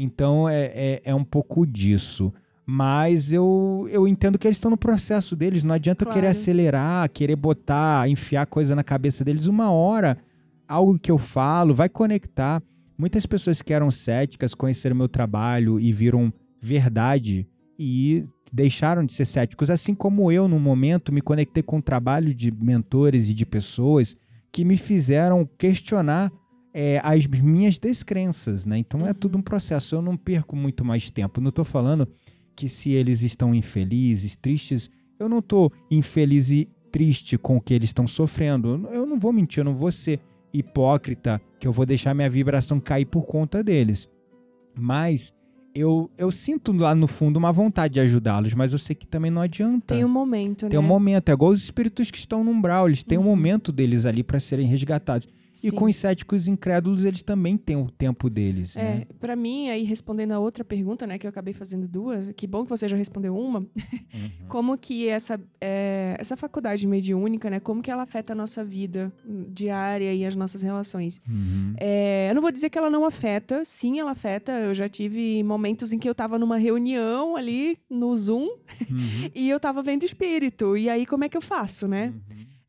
Então é, é, é um pouco disso. Mas eu, eu entendo que eles estão no processo deles. Não adianta eu querer Claro. acelerar, querer botar, enfiar coisa na cabeça deles. Uma hora, algo que eu falo vai conectar. Muitas pessoas que eram céticas conheceram meu trabalho e viram verdade e deixaram de ser céticos. Assim como eu, no momento, me conectei com o trabalho de mentores e de pessoas que me fizeram questionar é, as minhas descrenças, né? Então é Uhum. tudo um processo. Eu não perco muito mais tempo. Não estou falando que se eles estão infelizes, tristes, eu não estou infeliz e triste com o que eles estão sofrendo. Eu não vou mentir, eu não vou ser hipócrita que eu vou deixar minha vibração cair por conta deles. Mas eu, eu sinto lá no fundo uma vontade de ajudá-los, mas eu sei que também não adianta. Tem um momento, Tem um né? momento, é igual os espíritos que estão no umbral, eles têm um Uhum. momento deles ali para serem resgatados. E Sim. com os céticos incrédulos, eles também têm o tempo deles, É, né? pra mim, aí respondendo a outra pergunta, né, que eu acabei fazendo duas, que bom que você já respondeu uma, Uhum. como que essa, é, essa faculdade mediúnica, né, como que ela afeta a nossa vida hum, diária e as nossas relações? Uhum. É, eu não vou dizer que ela não afeta, sim, ela afeta. Eu já tive momentos em que eu tava numa reunião ali no Zoom Uhum. e eu tava vendo espírito. E aí, como é que eu faço, né?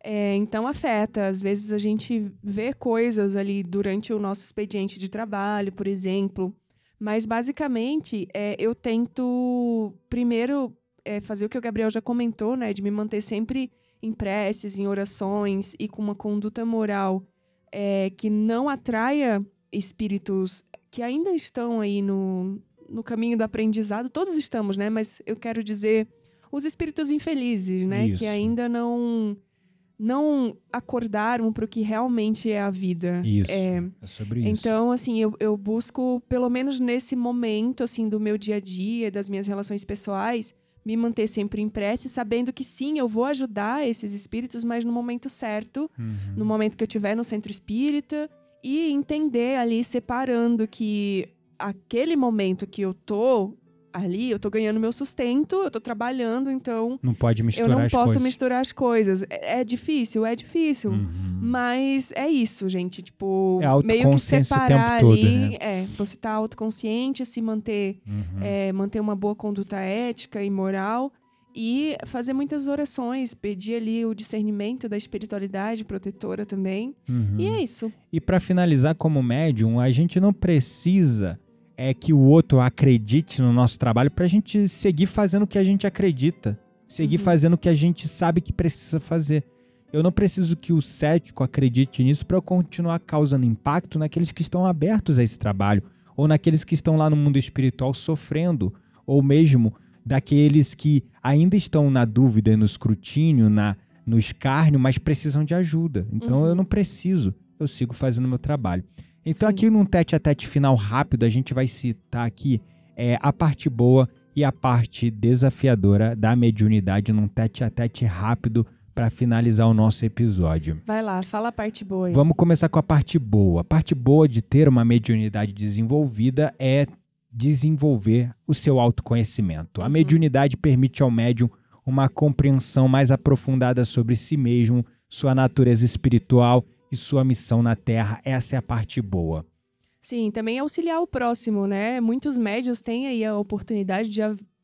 É, então afeta. Às vezes a gente vê coisas ali durante o nosso expediente de trabalho, por exemplo. Mas, basicamente, é, eu tento, primeiro, é, fazer o que o Gabriel já comentou, né? De me manter sempre em preces, em orações e com uma conduta moral é, que não atraia espíritos que ainda estão aí no, no caminho do aprendizado. Todos estamos, né? Mas eu quero dizer os espíritos infelizes, né? Isso. Que ainda não não acordaram para o que realmente é a vida. Isso. É, É sobre isso. então, assim, eu, eu busco, pelo menos nesse momento, assim, do meu dia a dia, das minhas relações pessoais, me manter sempre em prece, sabendo que sim, eu vou ajudar esses espíritos, mas no momento certo, Uhum. no momento que eu estiver no centro espírita, e entender ali, separando que aquele momento que eu tô ali, eu tô ganhando meu sustento, eu tô trabalhando, então Não pode eu misturar não as posso coisas. misturar as coisas. É, é difícil, é difícil. Uhum. Mas é isso, gente. Tipo, É meio que separar tempo todo, ali. né? É, você tá autoconsciente, se manter, Uhum. é, manter uma boa conduta ética e moral. E fazer muitas orações, pedir ali o discernimento da espiritualidade protetora também. Uhum. E é isso. E para finalizar como médium, a gente não precisa é que o outro acredite no nosso trabalho para a gente seguir fazendo o que a gente acredita, seguir Uhum. fazendo o que a gente sabe que precisa fazer. Eu não preciso que o cético acredite nisso para eu continuar causando impacto naqueles que estão abertos a esse trabalho, ou naqueles que estão lá no mundo espiritual sofrendo, ou mesmo daqueles que ainda estão na dúvida, no escrutínio, na, no escárnio, mas precisam de ajuda. Então Uhum. eu não preciso, eu sigo fazendo meu trabalho. Então Sim. aqui num tete a tete final rápido, a gente vai citar aqui é, a parte boa e a parte desafiadora da mediunidade num tete a tete rápido para finalizar o nosso episódio. Vai lá, fala a parte boa aí. Vamos começar com a parte boa. A parte boa de ter uma mediunidade desenvolvida é desenvolver o seu autoconhecimento. A Uhum. mediunidade permite ao médium uma compreensão mais aprofundada sobre si mesmo, sua natureza espiritual e sua missão na Terra. Essa é a parte boa. Sim, também auxiliar o próximo, né? Muitos médios têm aí a oportunidade de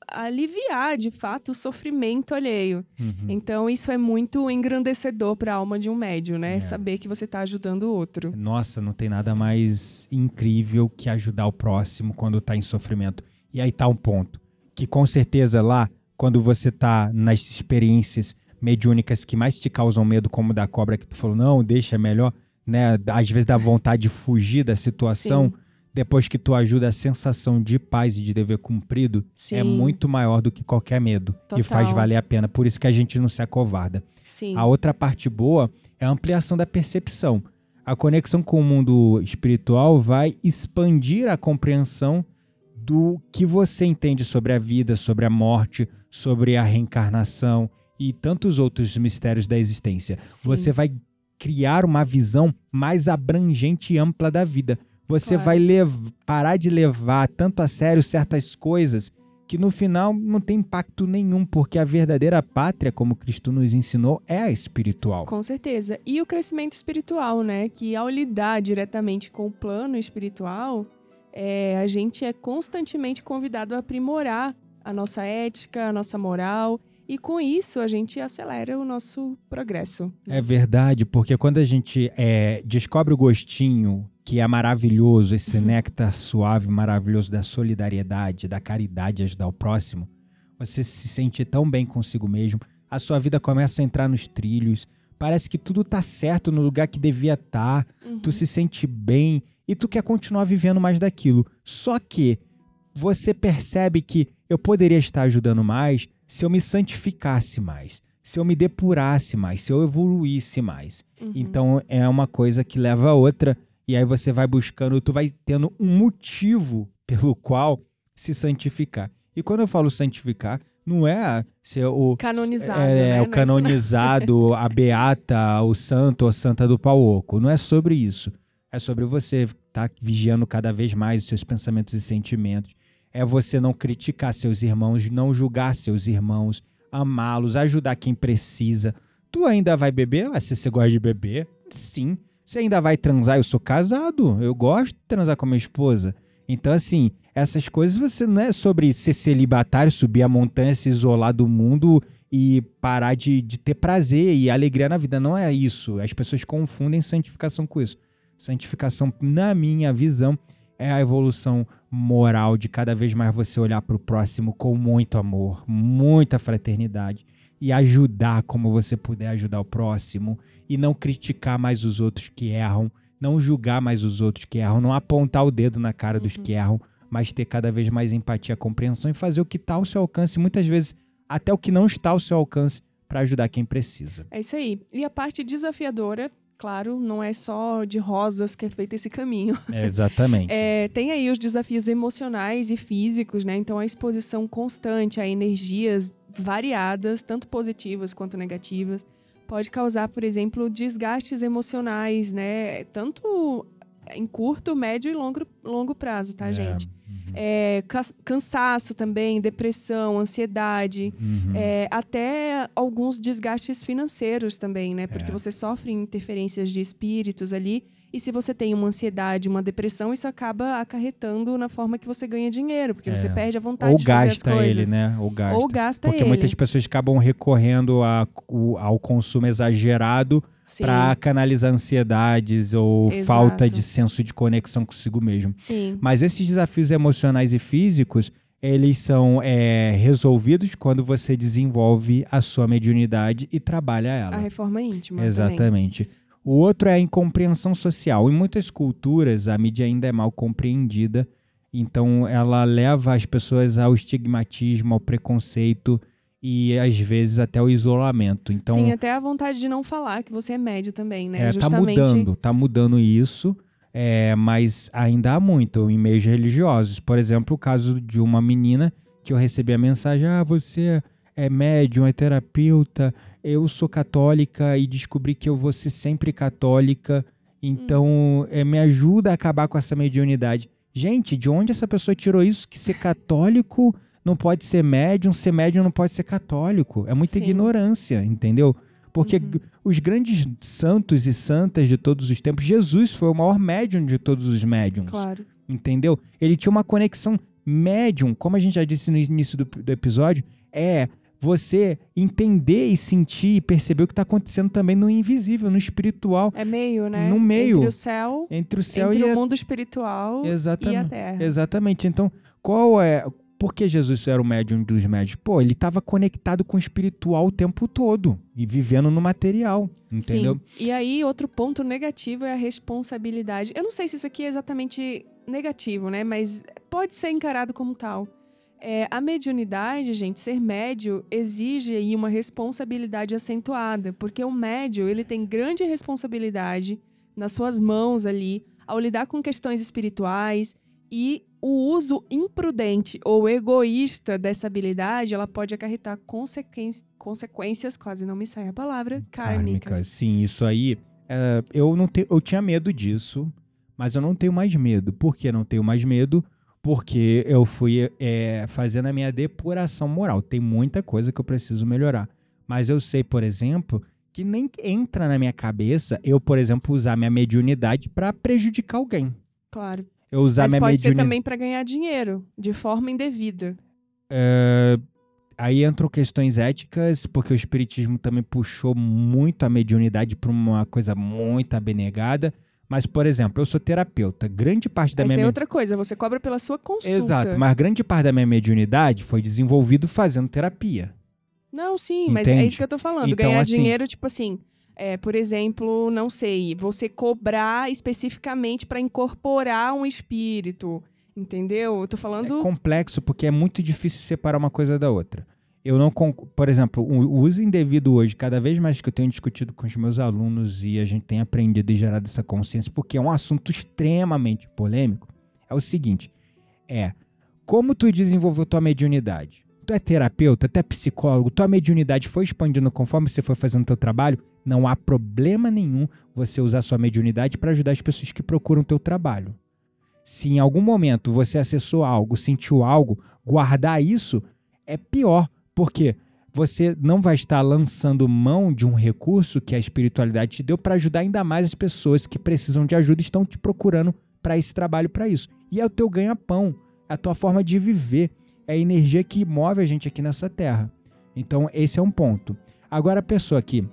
aliviar, de fato, o sofrimento alheio. Uhum. Então, isso é muito engrandecedor para a alma de um médio, né? É. Saber que você está ajudando o outro. Nossa, não tem nada mais incrível que ajudar o próximo quando tá em sofrimento. E aí tá um ponto. Que com certeza lá, quando você tá nas experiências mediúnicas que mais te causam medo, como da cobra que tu falou, não, deixa é melhor, né? Às vezes dá vontade de fugir da situação. Sim. Depois que tu ajuda, a sensação de paz e de dever cumprido Sim. é muito maior do que qualquer medo. E Total. faz valer a pena. Por isso que a gente não se acovarda. Sim. A outra parte boa é a ampliação da percepção. A conexão com o mundo espiritual vai expandir a compreensão do que você entende sobre a vida, sobre a morte, sobre a reencarnação e tantos outros mistérios da existência. Sim. Você vai criar uma visão mais abrangente e ampla da vida. Você Claro. vai lev- parar de levar tanto a sério certas coisas que no final não tem impacto nenhum, porque a verdadeira pátria, como Cristo nos ensinou, é a espiritual. Com certeza. E o crescimento espiritual, né? Que ao lidar diretamente com o plano espiritual, é, a gente é constantemente convidado a aprimorar a nossa ética, a nossa moral. E com isso, a gente acelera o nosso progresso. É verdade, porque quando a gente é, descobre o gostinho que é maravilhoso, esse néctar suave, maravilhoso da solidariedade, da caridade, ajudar o próximo, você se sente tão bem consigo mesmo, a sua vida começa a entrar nos trilhos, parece que tudo tá certo no lugar que devia estar, Uhum. tu se sente bem e tu quer continuar vivendo mais daquilo. Só que você percebe que eu poderia estar ajudando mais se eu me santificasse mais, se eu me depurasse mais, se eu evoluísse mais. Uhum. Então é uma coisa que leva a outra e aí você vai buscando, tu vai tendo um motivo pelo qual se santificar. E quando eu falo santificar, não é ser o Canonizado, é, né? o canonizado, a beata, o santo ou santa do pau oco. Não é sobre isso. É sobre você estar vigiando cada vez mais os seus pensamentos e sentimentos. É você não criticar seus irmãos, não julgar seus irmãos, amá-los, ajudar quem precisa. Tu ainda vai beber? Ah, se você gosta de beber, sim. Você ainda vai transar? Eu sou casado, eu gosto de transar com a minha esposa. Então, assim, essas coisas você não é sobre ser celibatário, subir a montanha, se isolar do mundo e parar de, de ter prazer e alegria na vida. Não é isso. As pessoas confundem santificação com isso. Santificação, na minha visão, é a evolução moral de cada vez mais você olhar para o próximo com muito amor, muita fraternidade e ajudar como você puder ajudar o próximo e não criticar mais os outros que erram, não julgar mais os outros que erram, não apontar o dedo na cara uhum. dos que erram, mas ter cada vez mais empatia, compreensão e fazer o que está ao seu alcance, muitas vezes até o que não está ao seu alcance para ajudar quem precisa. É isso aí. E a parte desafiadora claro, não é só de rosas que é feito esse caminho. É, exatamente. É, tem aí os desafios emocionais e físicos, né? Então a exposição constante a energias variadas, tanto positivas quanto negativas, pode causar, por exemplo, desgastes emocionais, né? Tanto em curto, médio e longo, longo prazo, tá, é. gente? É, cansaço também, depressão, ansiedade, uhum. é, até alguns desgastes financeiros também, né? Porque é. você sofre interferências de espíritos ali. E se você tem uma ansiedade, uma depressão, isso acaba acarretando na forma que você ganha dinheiro, porque você é. perde a vontade Ou de fazer as coisas. ele, né? Ou gasta. Ou gasta porque ele. muitas pessoas acabam recorrendo a, ao consumo exagerado para canalizar ansiedades ou Exato. falta de senso de conexão consigo mesmo. Sim. Mas esses desafios emocionais e físicos, eles são é, resolvidos quando você desenvolve a sua mediunidade e trabalha ela. A reforma íntima. Exatamente. Também. O outro é a incompreensão social. Em muitas culturas, a mídia ainda é mal compreendida, então ela leva as pessoas ao estigmatismo, ao preconceito e às vezes até o isolamento. Então, Sim, até a vontade de não falar que você é médio também, né? É, Justamente... Tá mudando, tá mudando isso, é, mas ainda há muito em meios religiosos. Por exemplo, o caso de uma menina que eu recebi a mensagem: ah, você é médium, é terapeuta, eu sou católica e descobri que eu vou ser sempre católica, então hum. é, me ajuda a acabar com essa mediunidade. Gente, de onde essa pessoa tirou isso? Que ser católico não pode ser médium, ser médium não pode ser católico. É muita Sim. ignorância, entendeu? Porque uhum. os grandes santos e santas de todos os tempos, Jesus foi o maior médium de todos os médiums. Claro. Entendeu? Ele tinha uma conexão médium, como a gente já disse no início do, do episódio, é você entender e sentir e perceber o que está acontecendo também no invisível, no espiritual. É meio, né? No meio. Entre o céu, entre o céu entre e o mundo espiritual Exatamente. e a terra. Exatamente. Então, qual é por que Jesus era o médium dos médios? Pô, ele estava conectado com o espiritual o tempo todo e vivendo no material, entendeu? Sim. E aí, outro ponto negativo é a responsabilidade. Eu não sei se isso aqui é exatamente negativo, né? Mas pode ser encarado como tal. É, a mediunidade, gente, ser médio exige aí uma responsabilidade acentuada, porque o médio ele tem grande responsabilidade nas suas mãos ali ao lidar com questões espirituais e o uso imprudente ou egoísta dessa habilidade, ela pode acarretar consequências, quase não me sai a palavra, kármicas. Kármica, sim, isso aí, é, eu não te, eu tinha medo disso, mas eu não tenho mais medo. Por que não tenho mais medo? Porque eu fui é, fazendo a minha depuração moral. Tem muita coisa que eu preciso melhorar. Mas eu sei, por exemplo, que nem entra na minha cabeça eu, por exemplo, usar minha mediunidade para prejudicar alguém. Claro eu usar Mas minha pode mediunidade. ser também para ganhar dinheiro, de forma indevida. É, aí entram questões éticas, porque o espiritismo também puxou muito a mediunidade para uma coisa muito abnegada. Mas, por exemplo, eu sou terapeuta. Grande parte da Essa minha. é outra coisa, você cobra pela sua consulta. Exato, mas grande parte da minha mediunidade foi desenvolvido fazendo terapia. Não, sim, Entende? mas é isso que eu tô falando. Então, Ganhar assim, dinheiro, tipo assim, é, por exemplo, não sei, você cobrar especificamente para incorporar um espírito, entendeu? Eu tô falando. É complexo porque é muito difícil separar uma coisa da outra. Eu não, por exemplo, o uso indevido hoje, cada vez mais que eu tenho discutido com os meus alunos e a gente tem aprendido e gerado essa consciência, porque é um assunto extremamente polêmico, é o seguinte: é como tu desenvolveu tua mediunidade? Tu é terapeuta, tu é psicólogo, tua mediunidade foi expandindo conforme você foi fazendo teu trabalho? Não há problema nenhum você usar sua mediunidade para ajudar as pessoas que procuram teu trabalho. Se em algum momento você acessou algo, sentiu algo, guardar isso é pior, porque você não vai estar lançando mão de um recurso que a espiritualidade te deu para ajudar ainda mais as pessoas que precisam de ajuda e estão te procurando para esse trabalho, para isso. E é o teu ganha-pão, é a tua forma de viver é a energia que move a gente aqui nessa terra. Então, esse é um ponto. Agora, a pessoa que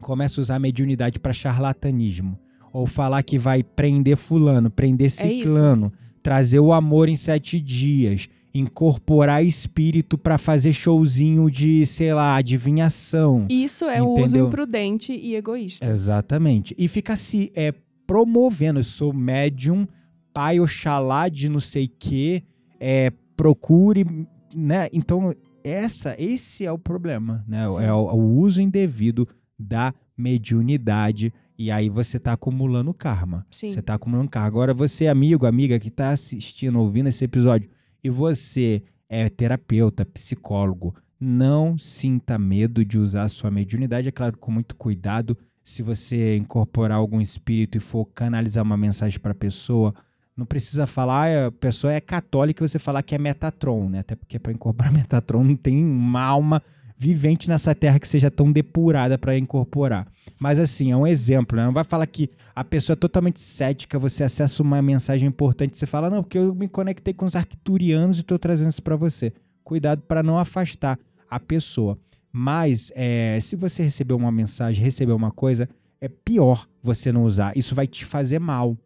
começa a usar a mediunidade para charlatanismo, ou falar que vai prender fulano, prender é ciclano, é trazer o amor em sete dias, incorporar espírito para fazer showzinho de, sei lá, adivinhação. Isso é o uso imprudente e egoísta. Exatamente. E fica se é, promovendo. Eu sou médium, pai Oxalá de não sei que, é, procure, né? Então, essa, esse é o problema, né? É o, o uso indevido da mediunidade e aí você está acumulando karma. Sim. Você está acumulando karma. Agora você, amigo, amiga que está assistindo, ouvindo esse episódio, e você é terapeuta, psicólogo, não sinta medo de usar a sua mediunidade, é claro, com muito cuidado. Se você incorporar algum espírito e for canalizar uma mensagem para a pessoa, não precisa falar, ah, a pessoa é católica e você falar que é Metatron, né? Até porque para incorporar Metatron não tem uma alma vivente nessa terra que seja tão depurada para incorporar. Mas assim, é um exemplo, né? Não vai falar que a pessoa é totalmente cética, você acessa uma mensagem importante, você fala, não, porque eu me conectei com os arcturianos e estou trazendo isso para você. Cuidado para não afastar a pessoa. Mas é, se você recebeu uma mensagem, recebeu uma coisa, é pior você não usar. Isso vai te fazer mal.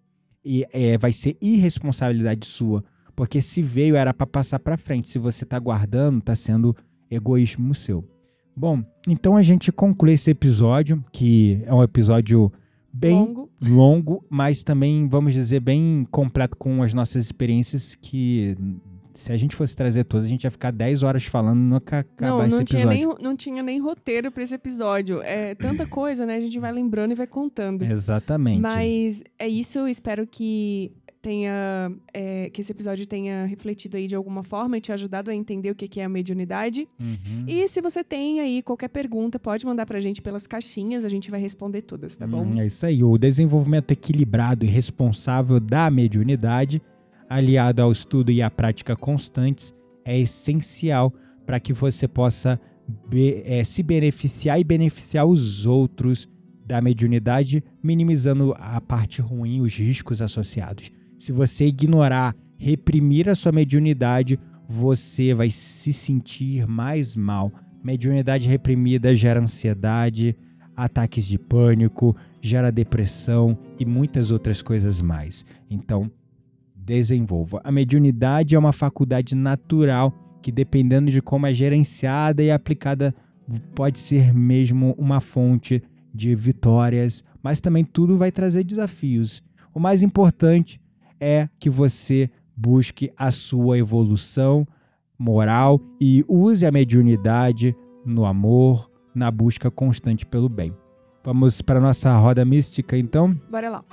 E é, vai ser irresponsabilidade sua. Porque se veio, era para passar para frente. Se você está guardando, está sendo egoísmo seu. Bom, então a gente conclui esse episódio, que é um episódio bem longo. longo, mas também, vamos dizer, bem completo com as nossas experiências que se a gente fosse trazer todas, a gente ia ficar 10 horas falando nunca acabar não, não esse tinha episódio. Nem, não tinha nem roteiro para esse episódio. É tanta coisa, né? A gente vai lembrando e vai contando. Exatamente. Mas é isso, eu espero que tenha é, que esse episódio tenha refletido aí de alguma forma e te ajudado a entender o que é a mediunidade. Uhum. E se você tem aí qualquer pergunta, pode mandar pra gente pelas caixinhas, a gente vai responder todas, tá bom? Hum, é isso aí. O desenvolvimento equilibrado e responsável da mediunidade, aliado ao estudo e à prática constantes, é essencial para que você possa be é, se beneficiar e beneficiar os outros da mediunidade, minimizando a parte ruim, os riscos associados. Se você ignorar, reprimir a sua mediunidade, você vai se sentir mais mal. Mediunidade reprimida gera ansiedade, ataques de pânico, gera depressão e muitas outras coisas mais. Então, desenvolva. A mediunidade é uma faculdade natural que, dependendo de como é gerenciada e aplicada, pode ser mesmo uma fonte de vitórias, mas também tudo vai trazer desafios. O mais importante é que você busque a sua evolução moral e use a mediunidade no amor, na busca constante pelo bem. Vamos para a nossa roda mística então? Bora lá.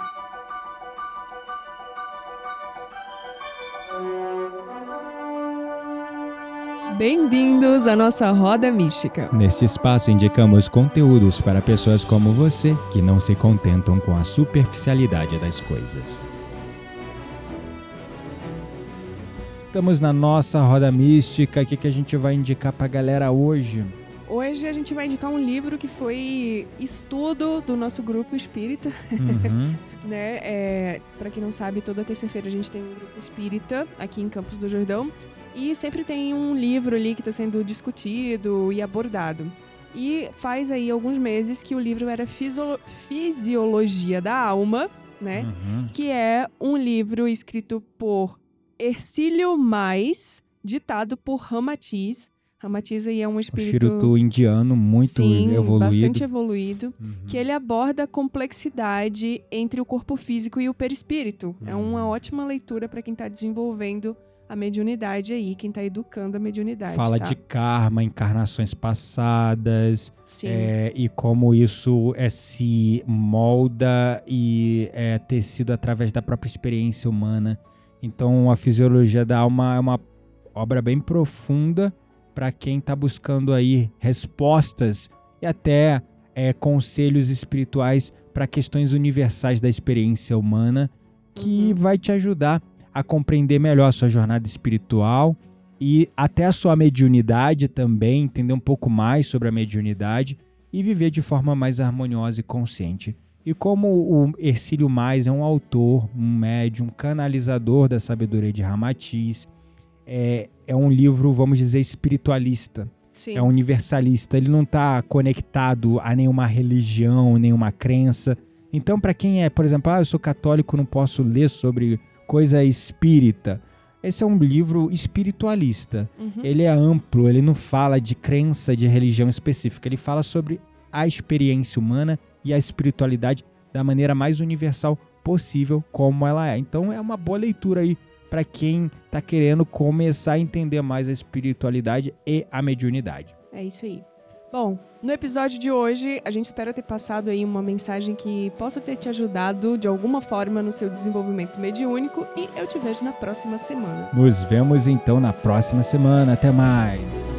Bem-vindos à nossa roda mística. Neste espaço indicamos conteúdos para pessoas como você que não se contentam com a superficialidade das coisas. Estamos na nossa roda mística. O que, que a gente vai indicar pra galera hoje? Hoje a gente vai indicar um livro que foi estudo do nosso grupo espírita. Uhum. né? É, para quem não sabe, toda terça-feira a gente tem um grupo espírita aqui em Campos do Jordão. E sempre tem um livro ali que está sendo discutido e abordado. E faz aí alguns meses que o livro era Fisio Fisiologia da Alma, né? Uhum. Que é um livro escrito por Ercílio Mais, ditado por Ramatiz. Ramatiz aí é um espírito... Um espírito indiano muito Sim, evoluído. bastante evoluído. Uhum. Que ele aborda a complexidade entre o corpo físico e o perispírito. É Uhum. uma ótima leitura para quem está desenvolvendo a mediunidade aí, quem está educando a mediunidade, Fala tá? de karma, encarnações passadas, é, e como isso é, se molda e é tecido através da própria experiência humana. Então, a Fisiologia da Alma é uma obra bem profunda para quem está buscando aí respostas e até é, conselhos espirituais para questões universais da experiência humana, que Uhum. vai te ajudar a compreender melhor a sua jornada espiritual e até a sua mediunidade também, entender um pouco mais sobre a mediunidade e viver de forma mais harmoniosa e consciente. E como o Ercílio Mais é um autor, um médium, canalizador da sabedoria de Ramatiz, é, é um livro, vamos dizer, espiritualista, Sim. é universalista. Ele não está conectado a nenhuma religião, nenhuma crença. Então, para quem é, por exemplo, ah, eu sou católico, não posso ler sobre coisa espírita. Esse é um livro espiritualista. Uhum. Ele é amplo, ele não fala de crença de religião específica, ele fala sobre a experiência humana e a espiritualidade da maneira mais universal possível, como ela é. Então é uma boa leitura aí para quem está querendo começar a entender mais a espiritualidade e a mediunidade. É isso aí. Bom, no episódio de hoje, a gente espera ter passado aí uma mensagem que possa ter te ajudado de alguma forma no seu desenvolvimento mediúnico e eu te vejo na próxima semana. Nos vemos então na próxima semana. Até mais!